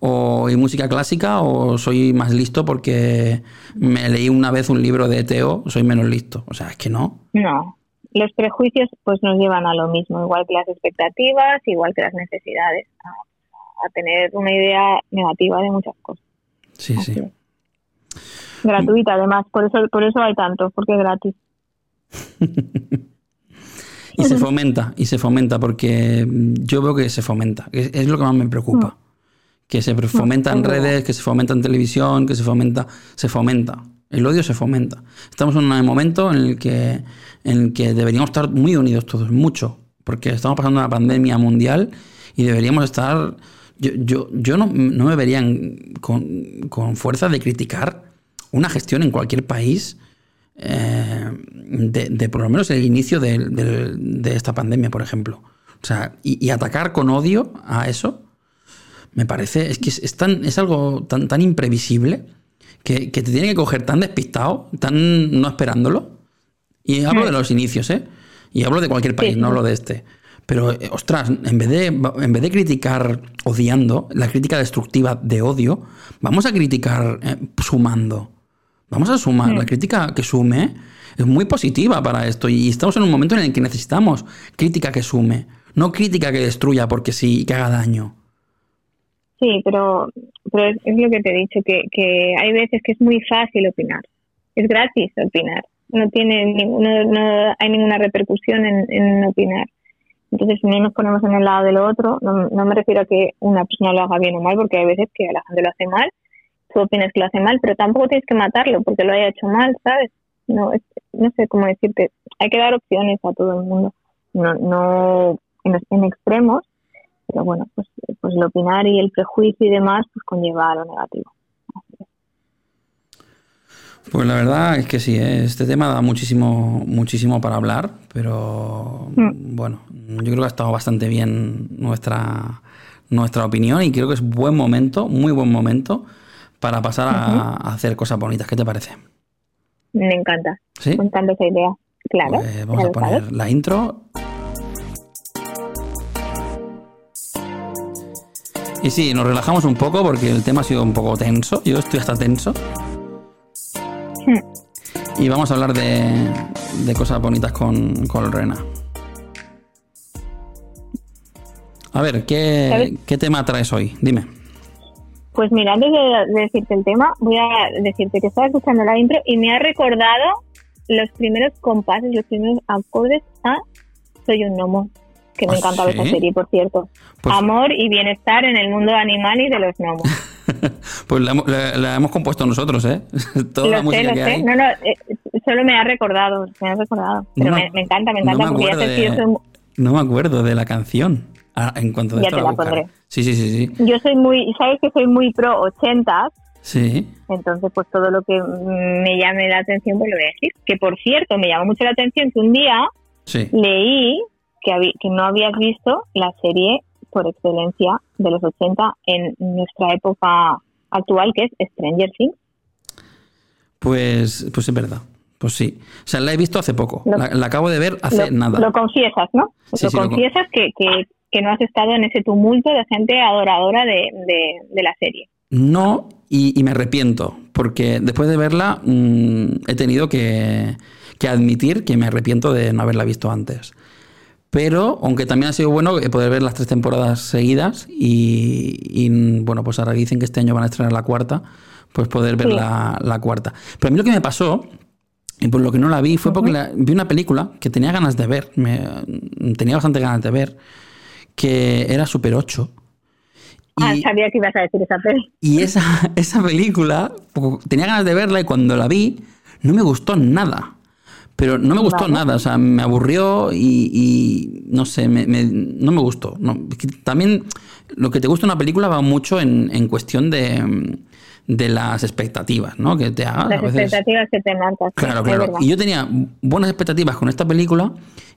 o y música clásica o soy más listo porque me leí una vez un libro de Teo, soy menos listo. O sea, es que no. No, los prejuicios pues nos llevan a lo mismo, igual que las expectativas, igual que las necesidades, a, tener una idea negativa de muchas cosas. Sí, sí. Gratuita además, por eso por eso hay tanto, porque es gratis. y se fomenta, y se fomenta, porque yo veo que se fomenta, es, es lo que más me preocupa. Mm. Que se fomenta en redes, que se fomenta en televisión, que se fomenta, se fomenta. El odio se fomenta. Estamos en un momento en el que, en el que deberíamos estar muy unidos todos, mucho, porque estamos pasando una pandemia mundial y deberíamos estar... Yo, yo, yo no, no, me vería con, con, fuerza de criticar una gestión en cualquier país eh, de, de, por lo menos el inicio de, de, de, esta pandemia, por ejemplo. O sea, y, y, atacar con odio a eso, me parece, es que es, es, tan, es algo tan, tan imprevisible que, te tiene que coger tan despistado, tan no esperándolo. Y hablo de los inicios, ¿eh? Y hablo de cualquier país, no hablo de este. Pero, eh, ostras, en vez, de, en vez de criticar odiando, la crítica destructiva de odio, vamos a criticar eh, sumando. Vamos a sumar. La crítica que sume es muy positiva para esto. Y estamos en un momento en el que necesitamos crítica que sume. No crítica que destruya porque sí, que haga daño. Sí, pero, pero es, lo que te he dicho, que, hay veces que es muy fácil opinar. Es gratis opinar. No tiene no, no hay ninguna repercusión en, opinar. Entonces, si no nos ponemos en el lado del otro, no, no me refiero a que una persona lo haga bien o mal, porque hay veces que la gente lo hace mal, tú opinas que lo hace mal, pero tampoco tienes que matarlo porque lo haya hecho mal, ¿sabes? No, no sé cómo decirte. Hay que dar opciones a todo el mundo. No, no en, en extremos, pero bueno, pues, pues el opinar y el prejuicio y demás, pues conlleva a lo negativo. Pues la verdad es que sí, ¿eh? este tema da muchísimo, muchísimo para hablar, pero mm. bueno, yo creo que ha estado bastante bien nuestra, nuestra opinión y creo que es buen momento, muy buen momento, para pasar a, hacer cosas bonitas. ¿Qué te parece? Me encanta. ¿Sí? Me encanta esa idea. Claro. Pues vamos a poner la intro. Y sí, nos relajamos un poco porque el tema ha sido un poco tenso. Yo estoy hasta tenso. Y vamos a hablar de, de cosas bonitas con, con Rena. A ver, ¿qué, ¿qué, tema traes hoy? Dime. Pues mira, antes de, decirte el tema, voy a decirte que estaba escuchando la intro y me ha recordado los primeros compases, los primeros acordes a Soy un gnomo que me ¿Ah, encanta esa serie, por cierto. Pues Amor y bienestar en el mundo animal y de los gnomos. pues la, hemos compuesto nosotros, ¿eh? Toda lo la música sé, lo sé. No, no, eh, solo me ha recordado, me ha recordado. Pero me, encanta, me encanta no porque ya de, No me acuerdo de la canción. Ah, en cuanto de ya te la, pondré. Sí, sí, sí, sí. Yo soy muy, sabes que soy muy pro 80 Sí. Entonces, pues todo lo que me llame la atención, pues lo voy a decir. Que por cierto, me llamó mucho la atención que un día sí. leí que, que no habías visto la serie por excelencia de los 80 en nuestra época actual, que es Stranger Things. Pues, pues es verdad. Pues sí. O sea, la he visto hace poco. la, acabo de ver hace nada. Lo confiesas, ¿no? lo confiesas que, que, que, no has estado en ese tumulto de gente adoradora de, de, la serie. No, y, y, me arrepiento, porque después de verla mmm, he tenido que, que admitir que me arrepiento de no haberla visto antes. Pero, aunque también ha sido bueno poder ver las tres temporadas seguidas y, bueno, pues ahora dicen que este año van a estrenar la cuarta, pues poder ver la, la, cuarta. Pero a mí lo que me pasó, y por lo que no la vi, fue porque la, vi una película que tenía ganas de ver, me, tenía bastante ganas de ver, que era Super 8. Ah, sabía que ibas a decir esa película. Y esa, esa película, tenía ganas de verla y cuando la vi, no me gustó nada. Pero no me gustó nada, o sea, me aburrió y, no sé, me, no me gustó. también lo que te gusta una película va mucho en, en cuestión de, de, las expectativas, ¿no? Que te hagas. Las expectativas que te marcas. Claro, claro. Y yo tenía buenas expectativas con esta película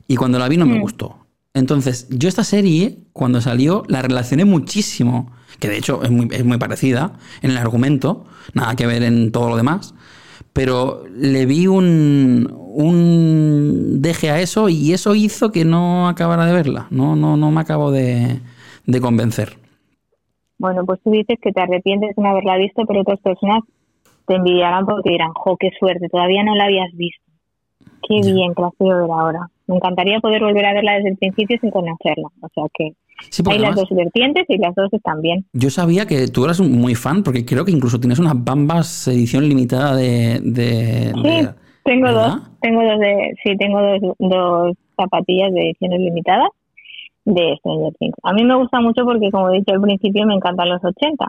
y cuando la vi no me mm. gustó. Entonces, yo esta serie, cuando salió, la relacioné muchísimo, que de hecho es muy, es muy parecida en el argumento, nada que ver en todo lo demás, pero le vi un, un deje a eso y eso hizo que no acabara de verla, no, no, no me acabo de, de convencer. Bueno, pues tú dices que te arrepientes de no haberla visto, pero otras personas te envidiarán porque dirán, jo, qué suerte, todavía no la habías visto. Qué bien que la puedo ver ahora. Me encantaría poder volver a verla desde el principio sin conocerla. O sea que Sí, hay las dos vertientes y las dos están bien. yo sabía que tú eras muy fan, porque creo que incluso tienes unas bambas edición limitada de... de- Sí, de- tengo ¿verdad? dos, tengo dos de, sí, tengo dos, dos zapatillas de ediciones limitadas de Stranger Things. A mí me gusta mucho porque, como he dicho al principio, me encantan los 80.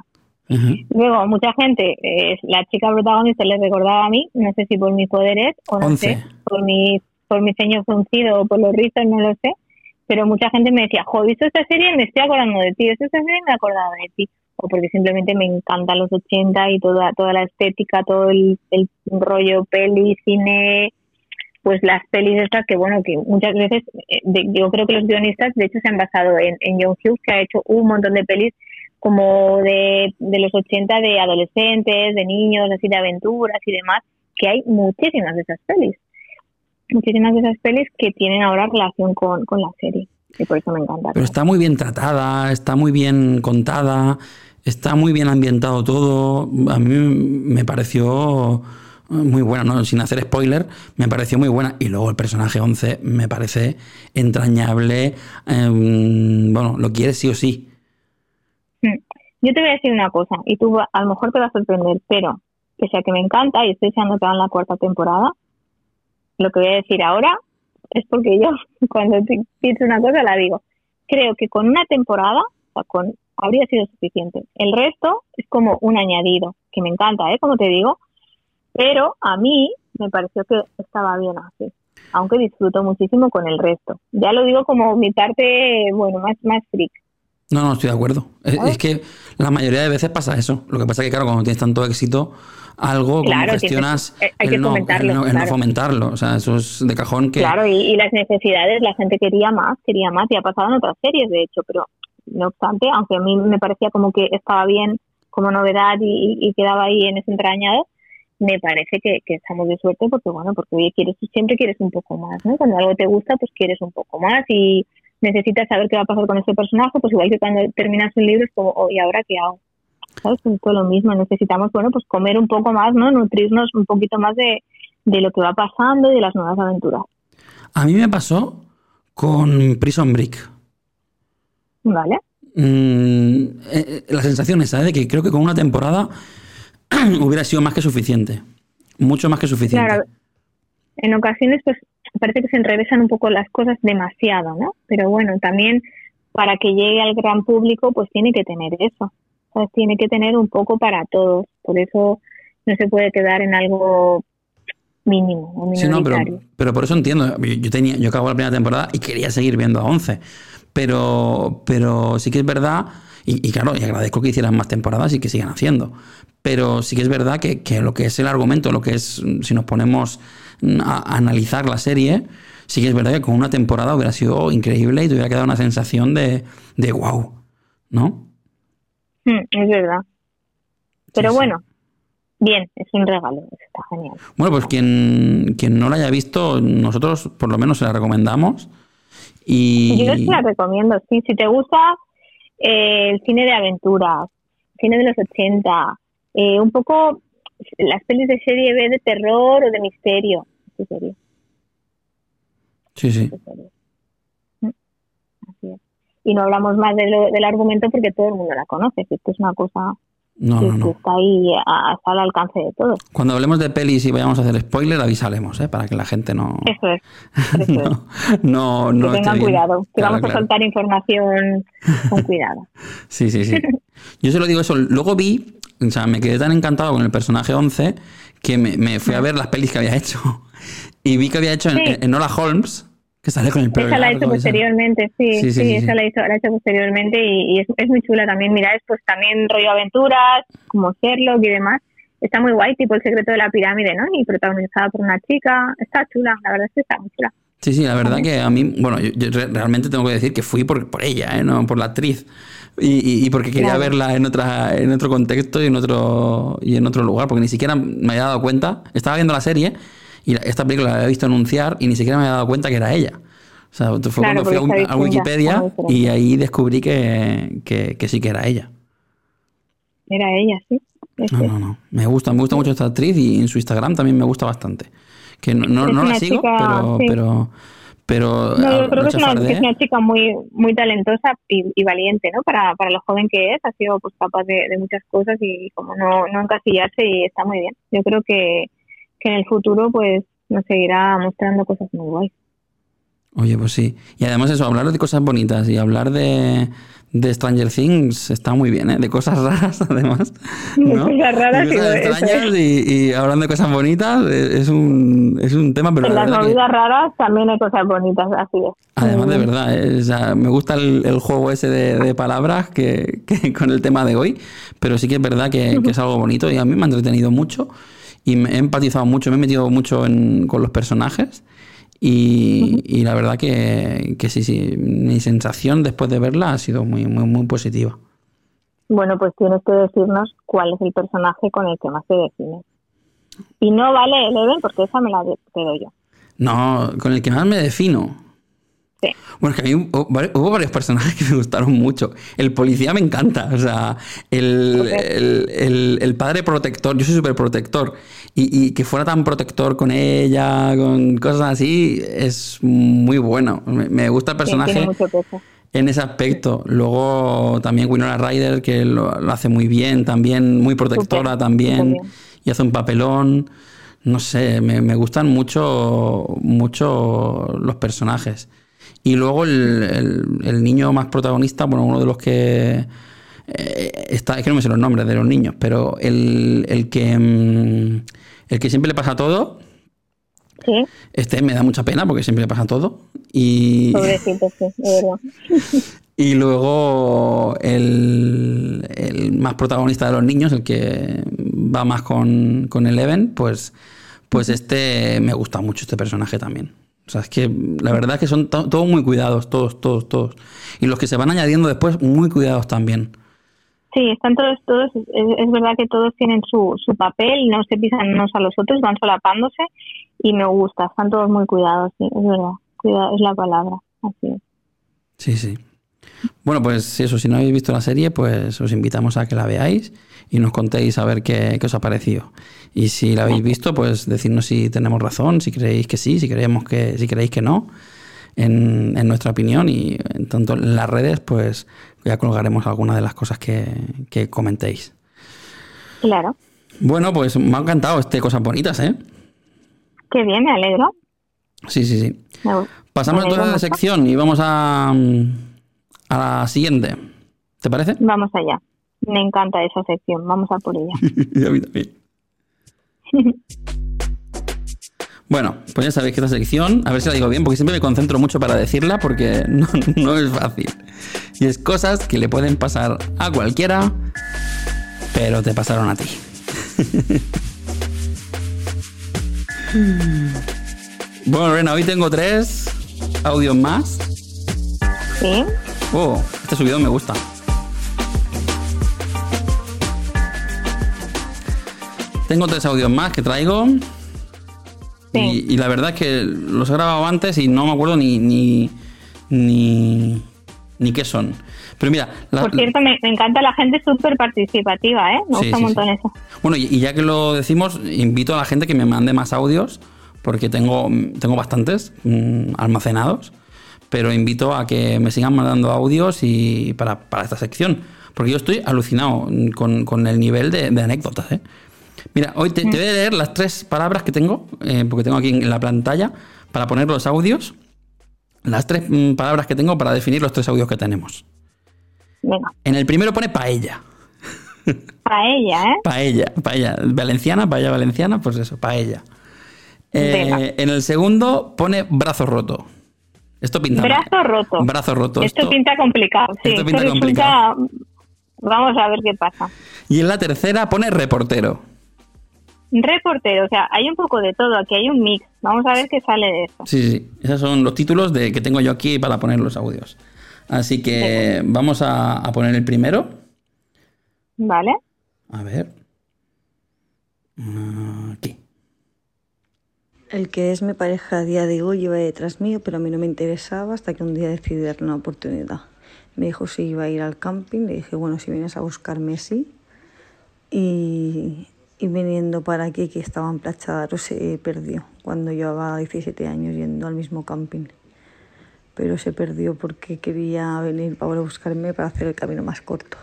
Ujú. Luego, mucha gente, eh, la chica protagonista le recordaba a mí, no sé si por mis poderes o no Once. sé, por mi, por mi ceño fruncido o por los rizos, no lo sé, pero mucha gente me decía, jo, visto esta serie me estoy acordando de ti, visto esta serie me he acordado de ti, o porque simplemente me encantan los 80 y toda, toda la estética, todo el, el rollo peli, cine, pues las pelis estas que bueno que muchas veces eh, de- yo creo que los guionistas de hecho se han basado en, en John Hughes que ha hecho un montón de pelis como de, de los 80 de adolescentes, de niños, así de aventuras y demás, que hay muchísimas de esas pelis. Muchísimas de esas pelis que tienen ahora relación con, con la serie. Y por eso me encanta. Pero está muy bien tratada, está muy bien contada, está muy bien ambientado todo. A mí me pareció muy buena, ¿no? sin hacer spoiler, me pareció muy buena. Y luego el personaje 11 me parece entrañable. em, bueno, lo quieres sí o sí. Mm. Yo te voy a decir una cosa, y tú a lo mejor te va a sorprender, pero que sea que me encanta y estoy que hagan la cuarta temporada, lo que voy a decir ahora es porque yo cuando pienso una cosa la digo. Creo que con una temporada con, habría sido suficiente. El resto es como un añadido, que me encanta, ¿eh? como te digo, pero a mí me pareció que estaba bien así, aunque disfruto muchísimo con el resto. Ya lo digo como mi parte, bueno, más, más freak. No, no, estoy de acuerdo. Es, ¿Sabes? es que la mayoría de veces pasa eso. Lo que pasa es que, claro, cuando tienes tanto éxito, algo como Claro, gestionas tienes- hay que el, no, fomentarlo, el no- el no claro. fomentarlo. O sea, eso es de cajón que... Claro, y, y las necesidades, la gente quería más, quería más, y ha pasado en otras series, de hecho, pero no obstante, aunque a mí me parecía como que estaba bien como novedad y, y quedaba ahí en ese entrañado, me parece que, que estamos de suerte porque, bueno, porque oye, quieres, siempre quieres un poco más, ¿no? Cuando algo te gusta, pues quieres un poco más y necesitas saber qué va a pasar con ese personaje, pues igual que cuando terminas un libro es como, oh, ¿y ahora qué hago? ¿Sabes? Es todo lo mismo, necesitamos, bueno, pues comer un poco más, ¿no? Nutrirnos un poquito más de, de lo que va pasando y de las nuevas aventuras. A mí me pasó con Prison Break. ¿Vale? Mm, eh, eh, la sensación esa ¿eh? de que creo que con una temporada hubiera sido más que suficiente. Mucho más que suficiente. Claro, en ocasiones pues parece que se enrevesan un poco las cosas demasiado, ¿no? Pero bueno, también para que llegue al gran público pues tiene que tener eso. Tiene que tener un poco para todos. Por eso no se puede quedar en algo mínimo o Sí, no, pero, pero por eso entiendo. Yo, yo tenía, yo acabo la primera temporada y quería seguir viendo a 11. Pero, pero sí que es verdad, y, y claro, y agradezco que hicieran más temporadas y que sigan haciendo. Pero sí que es verdad que, que lo que es el argumento, lo que es, si nos ponemos mm, a, analizar la serie, sí que es verdad que con una temporada hubiera sido increíble y te hubiera quedado una sensación de, de wow, ¿no? Mm, es verdad. Pero sí. bueno, bien, es un regalo, está genial. Bueno, pues quien, quien no la haya visto, nosotros por lo menos se la recomendamos. Y Yo te la recomiendo, sí. Si te gusta eh, el cine de aventuras, cine de los 80, eh, un poco las pelis de serie B de terror o de misterio. Sí, sí, sí. Mm, Así es. Y no hablamos más de lo- del argumento porque todo el mundo la conoce, que es una cosa No, no, no. está ahí, a- está al alcance de todos. Cuando hablemos de pelis y vayamos a hacer spoiler, avisaremos, ¿eh? Para que la gente no... Eso es. Eso es. no, no, que tengan cuidado, que Claro, vamos a soltar información con cuidado. Sí, sí, sí. Yo se lo digo eso. Luego vi, o sea, me quedé tan encantado con el personaje 11 que me, me fui a ver las pelis que había hecho. Y vi que había hecho en, Sí. en Enola Holmes, que sale con el pelo Esa la hizo posteriormente, sí, Sí, sí, sí, esa. La, hizo, la hizo posteriormente y, y es, es muy chula también. Mira, es pues también rollo aventuras, como Sherlock y demás. Está muy guay, tipo El secreto de la pirámide, ¿no? Y protagonizada por una chica. Está chula, la verdad es que está muy chula. Sí, sí, la verdad que a mí, bueno, yo, yo realmente tengo que decir que fui por, por ella, ¿eh? no por la actriz. Y, y- y porque quería Claro. verla en otra, en otro contexto y en otro, y en otro lugar, porque ni siquiera me había dado cuenta. Estaba viendo la serie y la- esta película la había visto anunciar y ni siquiera me había dado cuenta que era ella. O sea, fue Claro, cuando fui a, Wikipedia y ahí descubrí que, que, que sí que era ella. Era ella, sí. No, no, no. Me gusta, me gusta mucho esta actriz y en su Instagram también me gusta bastante. Que no, no, no la sigo, chica, pero, sí. pero, pero No, yo creo que es una, chafardé. es una chica muy muy talentosa y, y valiente, ¿no? Para, para lo joven que es, ha sido pues capaz de, de muchas cosas y como no, no encasillarse y está muy bien. Yo creo que, que en el futuro pues nos seguirá mostrando cosas muy guays. Oye, pues sí. Y además eso, hablar de cosas bonitas y hablar de, de Stranger Things está muy bien, ¿eh? De cosas raras, además. ¿no? De cosas raras, De cosas extrañas y, y hablando de cosas bonitas eh, es un, es un tema, pero En la las que- movidas raras también hay cosas bonitas, así es. Además, de verdad, eh, o sea, me gusta el, el juego ese de, de palabras que, que con el tema de hoy, pero sí que es verdad que, que es algo bonito y a mí me ha entretenido mucho y me he empatizado mucho, me he metido mucho en- con los personajes y, y la verdad que, que sí, sí, mi sensación después de verla ha sido muy, muy, muy positiva. Bueno, pues tienes que decirnos cuál es el personaje con el que más te defines. Y no vale Eleven porque esa me la doy yo. No, con el que más me defino. Sí. Bueno, es que a mí hubo, vari- hubo varios personajes que me gustaron mucho. El policía me encanta, o sea, el, el- el- el padre protector, yo soy súper protector, y, y que fuera tan protector con ella, con cosas así, es muy bueno. Me, me gusta el Sí, personaje peso. en ese aspecto. Luego también Winona Ryder, que lo, lo hace muy bien, también muy protectora Súper, también, y hace un papelón. No sé, me, me gustan mucho, mucho los personajes. Y luego el, el- el niño más protagonista, bueno, uno de los que eh, está, es que no me sé los nombres de los niños, pero el, el que mm, el que siempre le pasa todo, Sí, este me da mucha pena porque siempre le pasa todo. Y, pobrecito, sí, de verdad. y luego el, el más protagonista de los niños, el que va más con, con Eleven, pues, pues este me gusta mucho este personaje también. O sea, es que la verdad es que son to- todos muy cuidados, todos, todos, todos. Y los que se van añadiendo después, muy cuidados también. Sí, están todos, todos es, es verdad que todos tienen su, su papel, no se pisan unos a los otros, van solapándose y me gusta, están todos muy cuidados, sí, es verdad, cuidado es la palabra, así es. Sí, sí. Bueno, pues eso, si no habéis visto la serie, pues os invitamos a que la veáis y nos contéis a ver qué, qué os ha parecido. Y si la habéis visto, pues decidnos si tenemos razón, si creéis que sí, si creemos que, si creéis que no, en, en nuestra opinión. Y en tanto en las redes, pues ya colgaremos algunas de las cosas que, que comentéis. Claro, Bueno, pues me ha encantado este Cosas Bonitas, ¿eh? qué bien, me alegro. Sí, sí, sí. Gu- Pasamos de mucho. sección y vamos a, a la siguiente. ¿Te parece? Vamos allá, me encanta esa sección, vamos a por ella. Y a mí también. Bueno, pues ya sabéis que esta sección, a ver si la digo bien, porque siempre me concentro mucho para decirla porque no, no es fácil. Y es cosas que le pueden pasar a cualquiera, pero te pasaron a ti. bueno, Lorena, hoy tengo tres audios más. Sí, Oh, este subidón me gusta. Tengo tres audios más que traigo. Sí. Y, y la verdad es que los he grabado antes y no me acuerdo ni ni, ni, ni qué son. Pero mira, la- por cierto, me, me encanta la gente súper participativa, ¿eh? Me Sí, gusta sí, un montón eso. Bueno, y, y ya que lo decimos, invito a la gente que me mande más audios, porque tengo, tengo bastantes mm, almacenados, pero invito a que me sigan mandando audios y para, para esta sección, porque yo estoy alucinado con, con el nivel de, de anécdotas. ¿eh? Mira, hoy te, te voy a leer las tres palabras que tengo, eh, porque tengo aquí en la pantalla, para poner los audios, las tres mm, palabras que tengo para definir los tres audios que tenemos. Venga, En el primero pone paella. paella, ¿eh? Paella, paella. Valenciana, paella valenciana, pues eso, paella. Eh, en el segundo pone brazo roto. Esto pinta mal. Brazo roto. Brazo roto. Esto, esto. pinta complicado, sí. esto Esto, pinta resulta... complicado. Vamos a ver qué pasa. Y en la tercera pone reportero. Reportero, o sea, hay un poco de todo, aquí hay un mix. Vamos a ver qué sale de esto. Sí, sí, esos son los títulos de que tengo yo aquí para poner los audios. Así que vamos a, a poner el primero. Vale. A ver. Aquí. El que es mi pareja a día de hoy iba detrás mío, pero a mí no me interesaba hasta que un día decidí darle una oportunidad. Me dijo si iba a ir al camping, le dije, bueno, si vienes a buscarme, sí. Y, y viniendo para aquí, que estaba en Playa se perdió cuando llevaba 17 años yendo al mismo camping. Pero se perdió porque quería venir para buscarme para hacer el camino más corto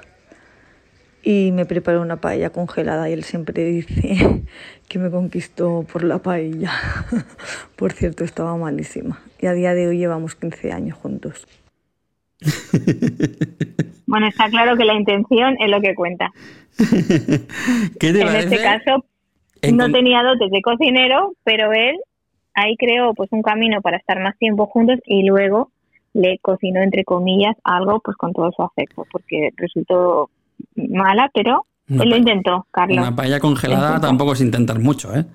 y me preparó una paella congelada y él siempre dice que me conquistó por la paella. por cierto, estaba malísima. Y a día de hoy llevamos 15 años juntos. Bueno, está claro que la intención es lo que cuenta. ¿Qué te en este caso, no tenía dotes de cocinero, pero él ahí creó pues un camino para estar más tiempo juntos y luego le cocinó entre comillas algo pues con todo su afecto, porque resultó mala, pero él lo intentó, Carlos. Una paella congelada tampoco es intentar mucho, ¿eh?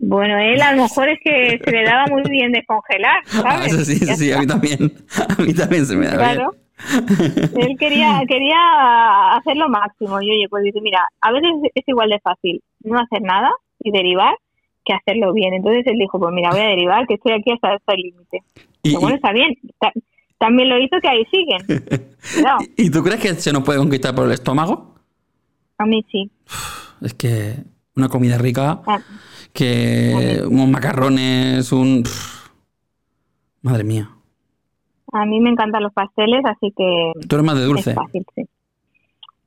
Bueno, él a lo mejor es que se le daba muy bien descongelar, ah, ¿sabes? sí, sí, sí, a mí también. A mí también se me da claro. Él quería, quería hacer lo máximo. Y oye, pues dice, mira, a veces es igual de fácil no hacer nada y derivar que hacerlo bien. Entonces él dijo, pues mira, voy a derivar, que estoy aquí hasta este límite. Y, bueno, está bien también lo hizo que ahí siguen. ¿Y tú crees que se nos puede conquistar por el estómago? A mí sí. Es que una comida rica, ah. Que unos macarrones, un... Madre mía. A mí me encantan los pasteles, así que... Tú eres más de dulce. Es fácil, sí.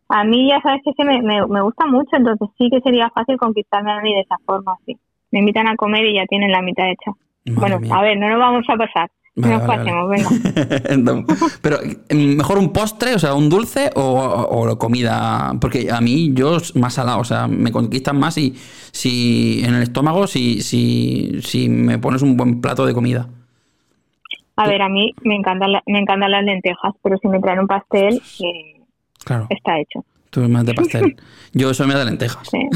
A mí ya sabes que me, me, me, gusta mucho, entonces sí que sería fácil conquistarme a mí de esa forma, sí. Me invitan a comer y ya tienen la mitad hecha. bueno, a ver, no nos vamos a pasar. Pero mejor un postre, o sea, un dulce o, comida, porque a mí yo más salado, o sea, me conquistan más y si en el estómago si, si, si me pones un buen plato de comida. A ver, a mí me encantan, me encantan las lentejas, pero si me traen un pastel, eh, claro. está hecho. Tú eres más de pastel. yo soy más de lentejas. Sí.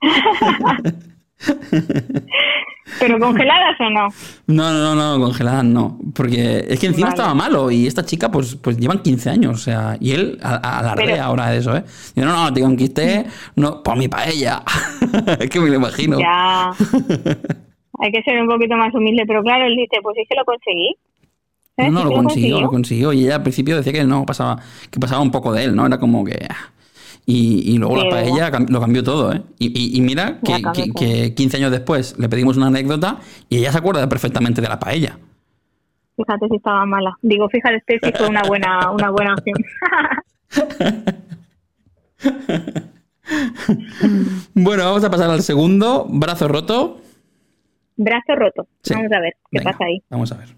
¿Pero congeladas o no? No, no, no, congeladas no. Porque es que encima estaba malo y esta chica pues, pues llevan 15 años, o sea, y él alardea ahora de eso, ¿eh? Yo no, no, te conquisté no, por mi paella. es que me lo imagino. Ya. Hay que ser un poquito más humilde, pero claro, él dice, pues sí que lo conseguí. No, no, lo consiguió, lo consiguió. Y ella al principio decía que no, pasaba, que pasaba un poco de él, ¿no? Era como que... Ah, y, luego la paella lo cambió todo, ¿eh? Y, mira que, 15 años después le pedimos una anécdota y ella se acuerda perfectamente de la paella. Fíjate si estaba mala. Digo, fíjate si fue una buena, una buena opción. bueno, vamos a pasar al segundo. Brazo roto. Brazo roto. Vamos a ver qué pasa ahí. Vamos a ver.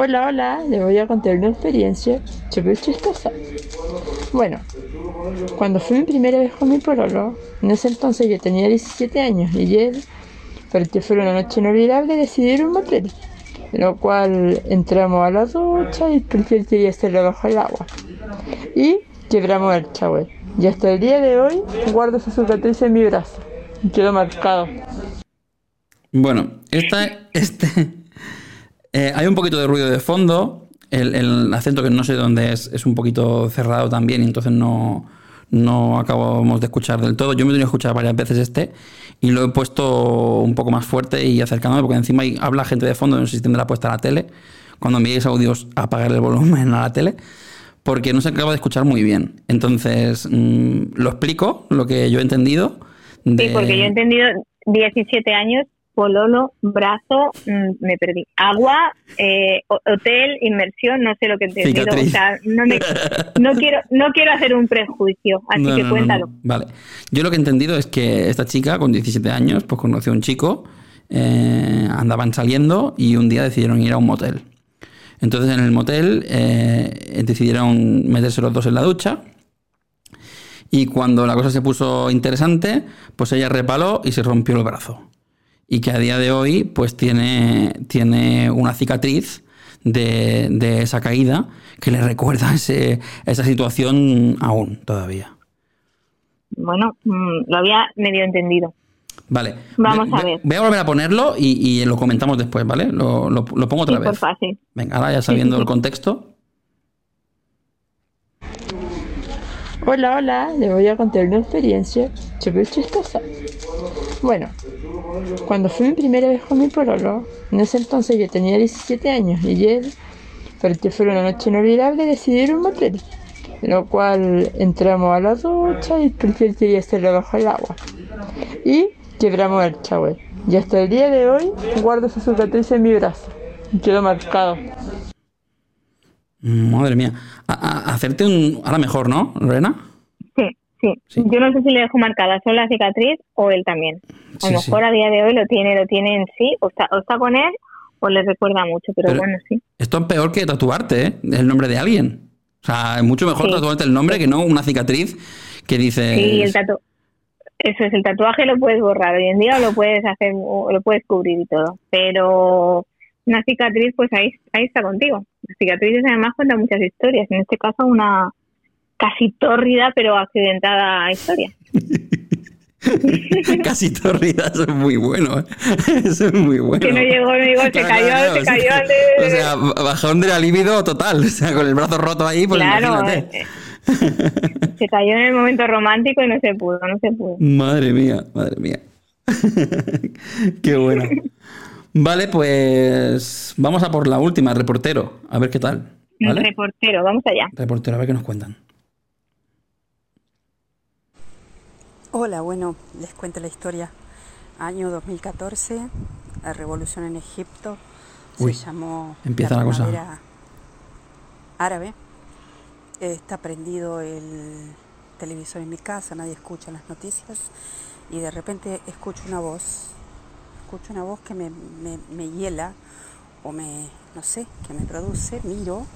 Hola, hola, les voy a contar una experiencia súper chistosa. Bueno, cuando fui mi primera vez con mi pololo, en ese entonces yo tenía 17 años y él, para que fuera una noche inolvidable, decidieron un motel. lo cual entramos a la ducha y porque él quería hacerlo bajo el agua. Y quebramos el shower. Y hasta el día de hoy guardo esa cicatriz en mi brazo. Quedó marcado. Bueno, esta, este, eh, hay un poquito de ruido de fondo. El, acento que no sé dónde es es un poquito cerrado también y entonces no, no acabamos de escuchar del todo. Yo me he tenido que escuchar varias veces este y lo he puesto un poco más fuerte y acercándome porque encima habla gente de fondo, no sé si tendrá puesta la tele. Cuando enviéis audios, apagar el volumen a la tele porque no se acaba de escuchar muy bien. Entonces, mm, lo explico, lo que yo he entendido. Sí, porque yo he entendido 17 años pololo, brazo, mm, me perdí. Agua, eh, hotel, inmersión, no sé lo que he entendido. O sea, no, no, quiero, no quiero hacer un prejuicio, así que cuéntalo. vale. Yo lo que he entendido es que esta chica con 17 años pues conoció a un chico, eh, andaban saliendo y un día decidieron ir a un motel. Entonces en el motel eh, decidieron meterse los dos en la ducha. Y cuando la cosa se puso interesante, pues ella repaló y se rompió el brazo y que a día de hoy pues tiene, tiene una cicatriz de, de esa caída que le recuerda ese, esa situación aún todavía. Bueno, mm, lo había medio entendido. Vale. Vamos Ve- a ve- ver. Voy a volver a ponerlo y, y lo comentamos después, ¿vale? Lo, lo- lo pongo otra Sí, vez. por fácil. Venga, ahora ya sabiendo sí, el sí. contexto. Hola, hola, les voy a contar una experiencia súper chistosa. Bueno, cuando fui mi primera vez con mi pololo, en ese entonces yo tenía 17 años y él, para que fuera una noche inolvidable, decidí a un motel. Lo cual entramos a la ducha y porque él quería hacerlo bajo el agua. Y quebramos el shower. Y hasta el día de hoy guardo esa cicatriz en mi brazo. Quedó marcado. Madre mía. A- a- hacerte un. Ahora mejor, ¿no, Lorena? Sí. Yo no sé si le dejo marcada solo la cicatriz o él también. A lo sí. mejor a día de hoy lo tiene, lo tiene en sí, o está, o está con él, o le recuerda mucho, pero, Pero- bueno, sí. Esto es peor que tatuarte, ¿eh? El nombre de alguien. O sea, es mucho mejor tatuarte el nombre que no una cicatriz que dice. Sí, el tatu eso es, el tatuaje lo puedes borrar hoy en día o lo puedes hacer, o lo puedes cubrir y todo, pero una cicatriz, pues ahí, ahí está contigo. Las cicatrices además cuentan muchas historias, en este caso una casi tórrida pero accidentada historia. Casi torrida, eso es muy bueno. ¿eh? Eso es muy bueno. Que no llegó, no llegó, se Claro, cayó, claro, se cayó de- O sea, bajón de la libido total. O sea, con el brazo roto ahí, pues Claro, imagínate. eh, se cayó en el momento romántico y no se pudo, no se pudo. Madre mía, madre mía. Qué bueno. Vale, pues vamos a por la última, reportero. A ver qué tal. ¿Vale? Reportero, vamos allá. Reportero, a ver qué nos cuentan. Hola, bueno, les cuento la historia. Año 2014, la revolución en Egipto Uy, se llamó empieza la cosa. primavera árabe. Está prendido el televisor en mi casa, nadie escucha las noticias y de repente escucho una voz, escucho una voz que me, me- me hiela o me, no sé, que me produce, miro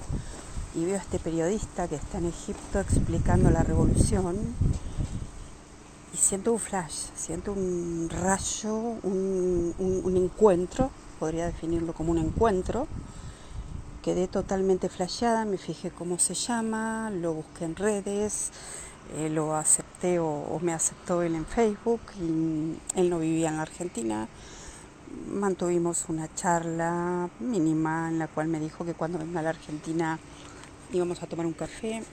y veo a este periodista que está en Egipto explicando la revolución y siento un flash, siento un rayo, un, un- encuentro, podría definirlo como un encuentro. Quedé totalmente flasheada, me fijé cómo se llama, lo busqué en redes, eh, lo acepté o, o me aceptó él en Facebook y él no vivía en la Argentina. Mantuvimos una charla mínima en la cual me dijo que cuando venga a la Argentina íbamos a tomar un café.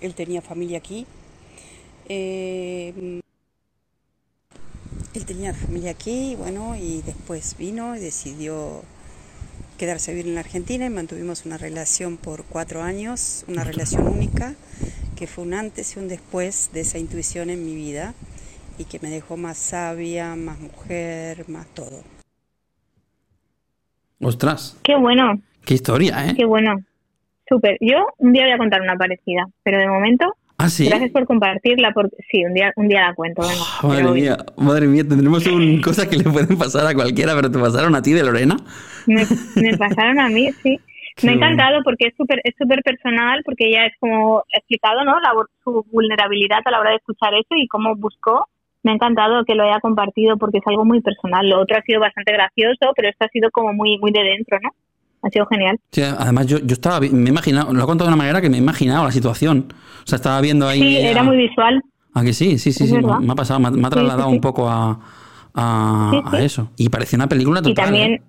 Él tenía familia aquí. Eh, él tenía familia aquí, bueno, y después vino y decidió quedarse a vivir en la Argentina y mantuvimos una relación por cuatro años, una relación única, que fue un antes y un después de esa intuición en mi vida y que me dejó más sabia, más mujer, más todo. Ostras, Qué bueno, qué historia, ¿eh? qué bueno. Súper. Yo un día voy a contar una parecida, pero de momento, Ah, sí. gracias por compartirla, porque sí, un día, un día la cuento, venga. Ah, Madre mía, madre mía, tendremos un, cosas que le pueden pasar a cualquiera, pero te pasaron a ti de Lorena. Me, me pasaron a mí, sí. Me ha encantado porque es súper es súper personal, porque ella es como ha explicado, ¿no? La, su vulnerabilidad a la hora de escuchar eso y cómo buscó. Me ha encantado que lo haya compartido porque es algo muy personal. Lo otro ha sido bastante gracioso, pero esto ha sido como muy muy de dentro, ¿no? Ha sido genial. Sí, además, yo, yo estaba, me he imaginado, lo he contado de una manera que me he imaginado la situación. O sea, estaba viendo ahí. Sí, era muy visual. Ah, que sí, sí, sí, sí. verdad. Me ha pasado, me ha, me ha trasladado sí, un poco a, a, a eso. Y parecía una película total. Y también, ¿eh?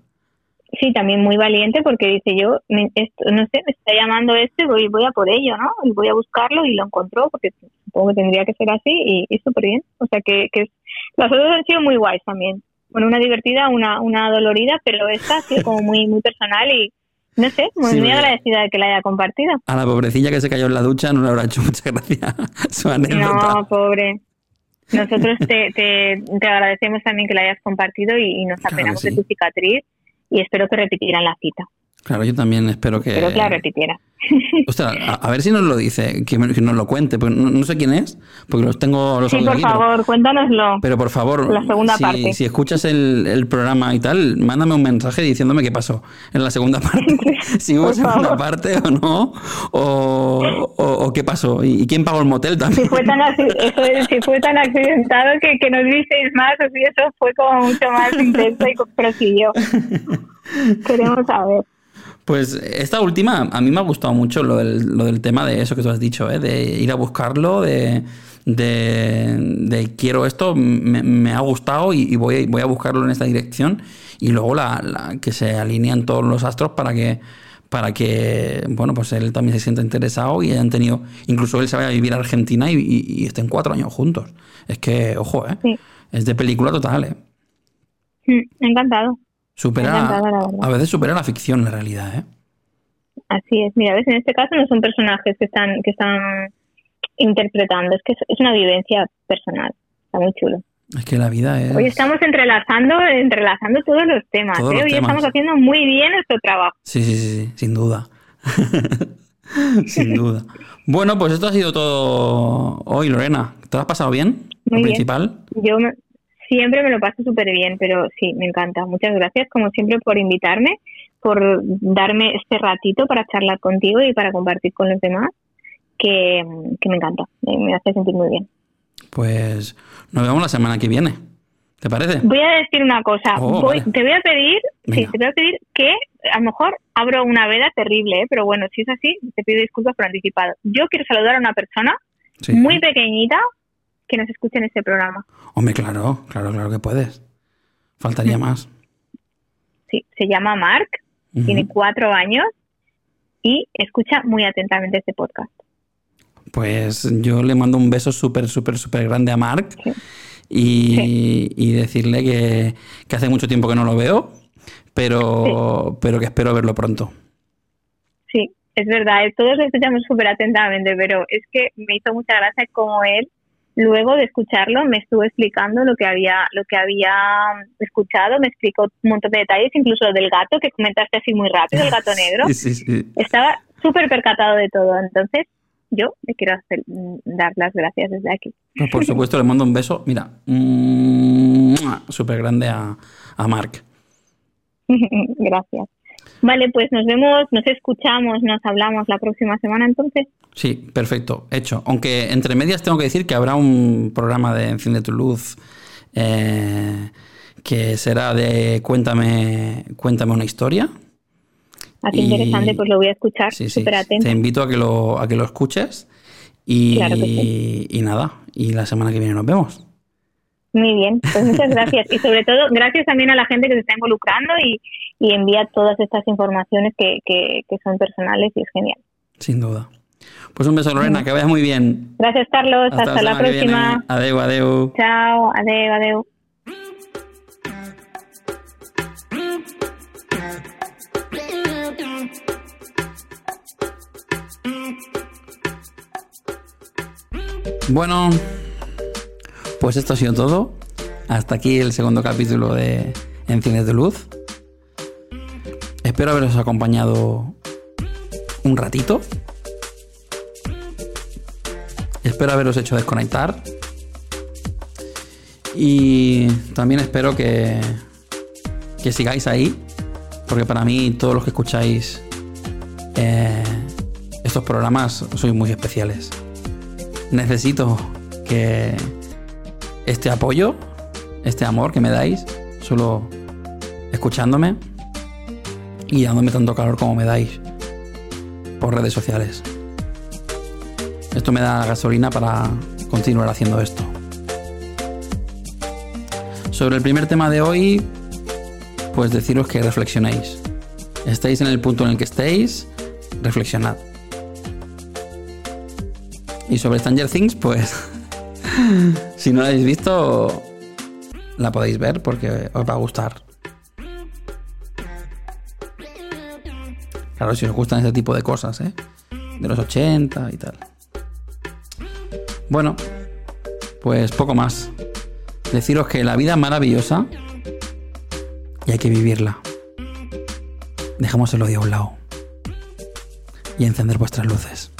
sí, también muy valiente porque dice yo, me- esto, no sé, me está llamando esto y voy, voy a por ello, ¿no? Y voy a buscarlo y lo encontró porque supongo que tendría que ser así y, y súper bien. O sea que, que las otras han sido muy guays también. Bueno, una divertida, una, una dolorida, pero esta ha sido como muy, muy personal y no sé, muy, Sí, muy agradecida de que la haya compartido. A la pobrecilla que se cayó en la ducha no le habrá hecho mucha gracia su anécdota. No, pobre. Nosotros te, te, te agradecemos también que la hayas compartido y, y nos Claro apenamos sí. de tu cicatriz y espero que repitieran la cita. Claro, yo también espero que. Que la repitiera. Ostras, a, a ver si nos lo dice, que, me- que nos lo cuente, porque no, no sé quién es, porque los tengo los Sí, por aquí, pero- favor, cuéntanoslo. Pero por favor, La segunda si, parte. si escuchas el, el programa y tal, mándame un mensaje diciéndome qué pasó en la segunda parte. si hubo Por segunda favor. parte o no, o, o- o qué pasó. ¿Y, y quién pagó el motel también? Si fue tan, acci- eso es, si fue tan accidentado que, que nos visteis más, o si eso fue como mucho más intenso y prosiguió. Queremos saber. Pues esta última, a mí me ha gustado mucho lo del, lo del tema de eso que tú has dicho, ¿eh? de ir a buscarlo, de, de, de quiero esto, me, me ha gustado y, y voy, voy a buscarlo en esta dirección. Y luego la, la- que se alinean todos los astros para que, para que, bueno, pues él también se sienta interesado y hayan tenido, incluso él se vaya a vivir a Argentina y, y- y estén cuatro años juntos. Es que, ojo, ¿eh? Sí. Es de película total, ¿eh? Mm, Encantado. Supera, a veces supera la ficción, la realidad, ¿eh? Así es. Mira, ves, en este caso no son personajes que están que están interpretando, es que es, es una vivencia personal. Está muy chulo. Es que la vida es... Hoy estamos entrelazando entrelazando todos los temas. Todos ¿eh? los Hoy temas. estamos haciendo muy bien nuestro trabajo. Sí, sí, sí, sí, sin duda. sin duda. Bueno, pues esto ha sido todo hoy, Lorena. ¿Te lo has pasado bien? Muy lo bien. principal. Yo me- siempre me lo paso súper bien, pero sí, me encanta. Muchas gracias, como siempre, por invitarme, por darme este ratito para charlar contigo y para compartir con los demás, que, que me encanta. Me, hace sentir muy bien. Pues nos vemos la semana que viene. ¿Te parece? Voy a decir una cosa. Oh, Voy- vale. Te voy a pedir, sí, te voy a pedir que a lo mejor abro una veda terrible, ¿eh? pero bueno, si es así, te pido disculpas por anticipado. Yo quiero saludar a una persona Sí. muy pequeñita que nos escuche en este programa. Hombre, claro, claro, claro que puedes. Faltaría más. Sí, se llama Mark, tiene cuatro años y escucha muy atentamente este podcast. Pues yo le mando un beso súper, súper, súper grande a Mark Sí. y, y decirle que, que hace mucho tiempo que no lo veo, pero, pero que espero verlo pronto. Sí, es verdad, eh, todos lo escuchamos súper atentamente, pero es que me hizo mucha gracia como él, luego de escucharlo, me estuvo explicando lo que había, lo que había escuchado, me explicó un montón de detalles, incluso lo del gato que comentaste así muy rápido, el gato negro. Sí, sí, sí. Estaba súper percatado de todo, entonces yo le quiero hacer, mm, dar las gracias desde aquí. Pues por supuesto le mando un beso, mira, súper grande a, a Mark. gracias. Vale, pues nos vemos, nos escuchamos, nos hablamos la próxima semana entonces. Sí, perfecto, hecho. Aunque entre medias tengo que decir que habrá un programa de Enciende tu Luz eh, que será de Cuéntame, cuéntame una historia. Así interesante, pues lo voy a escuchar Sí, sí. Te invito a que lo, a que lo escuches. Y, Claro que sí. y nada, y la semana que viene nos vemos. Muy bien, pues muchas gracias. Y sobre todo, gracias también a la gente que se está involucrando y, y envía todas estas informaciones que, que, que son personales y es genial. Sin duda. Pues un beso, Lorena, que vayas muy bien. Gracias, Carlos. Hasta, la próxima. Adeu, adeu. Chao. Adeu, adeu. Bueno, pues esto ha sido todo. Hasta aquí el segundo capítulo de Enciende tu Luz. Espero haberos acompañado un ratito. Espero haberos hecho desconectar. Y también espero que, que sigáis ahí. Porque para mí todos los que escucháis eh, estos programas sois muy especiales necesito que este apoyo, este amor que me dais, solo escuchándome y dándome tanto calor como me dais por redes sociales. Esto me da gasolina para continuar haciendo esto. Sobre el primer tema de hoy, pues deciros que reflexionéis. Estéis en el punto en el que estéis, reflexionad. Y sobre Stranger Things, pues. si no la habéis visto, la podéis ver porque os va a gustar. Claro, si os gustan ese tipo de cosas, ¿eh? De los 80 y tal. Bueno, pues poco más. Deciros que la vida es maravillosa y hay que vivirla. Dejamos el odio a un lado y encender vuestras luces.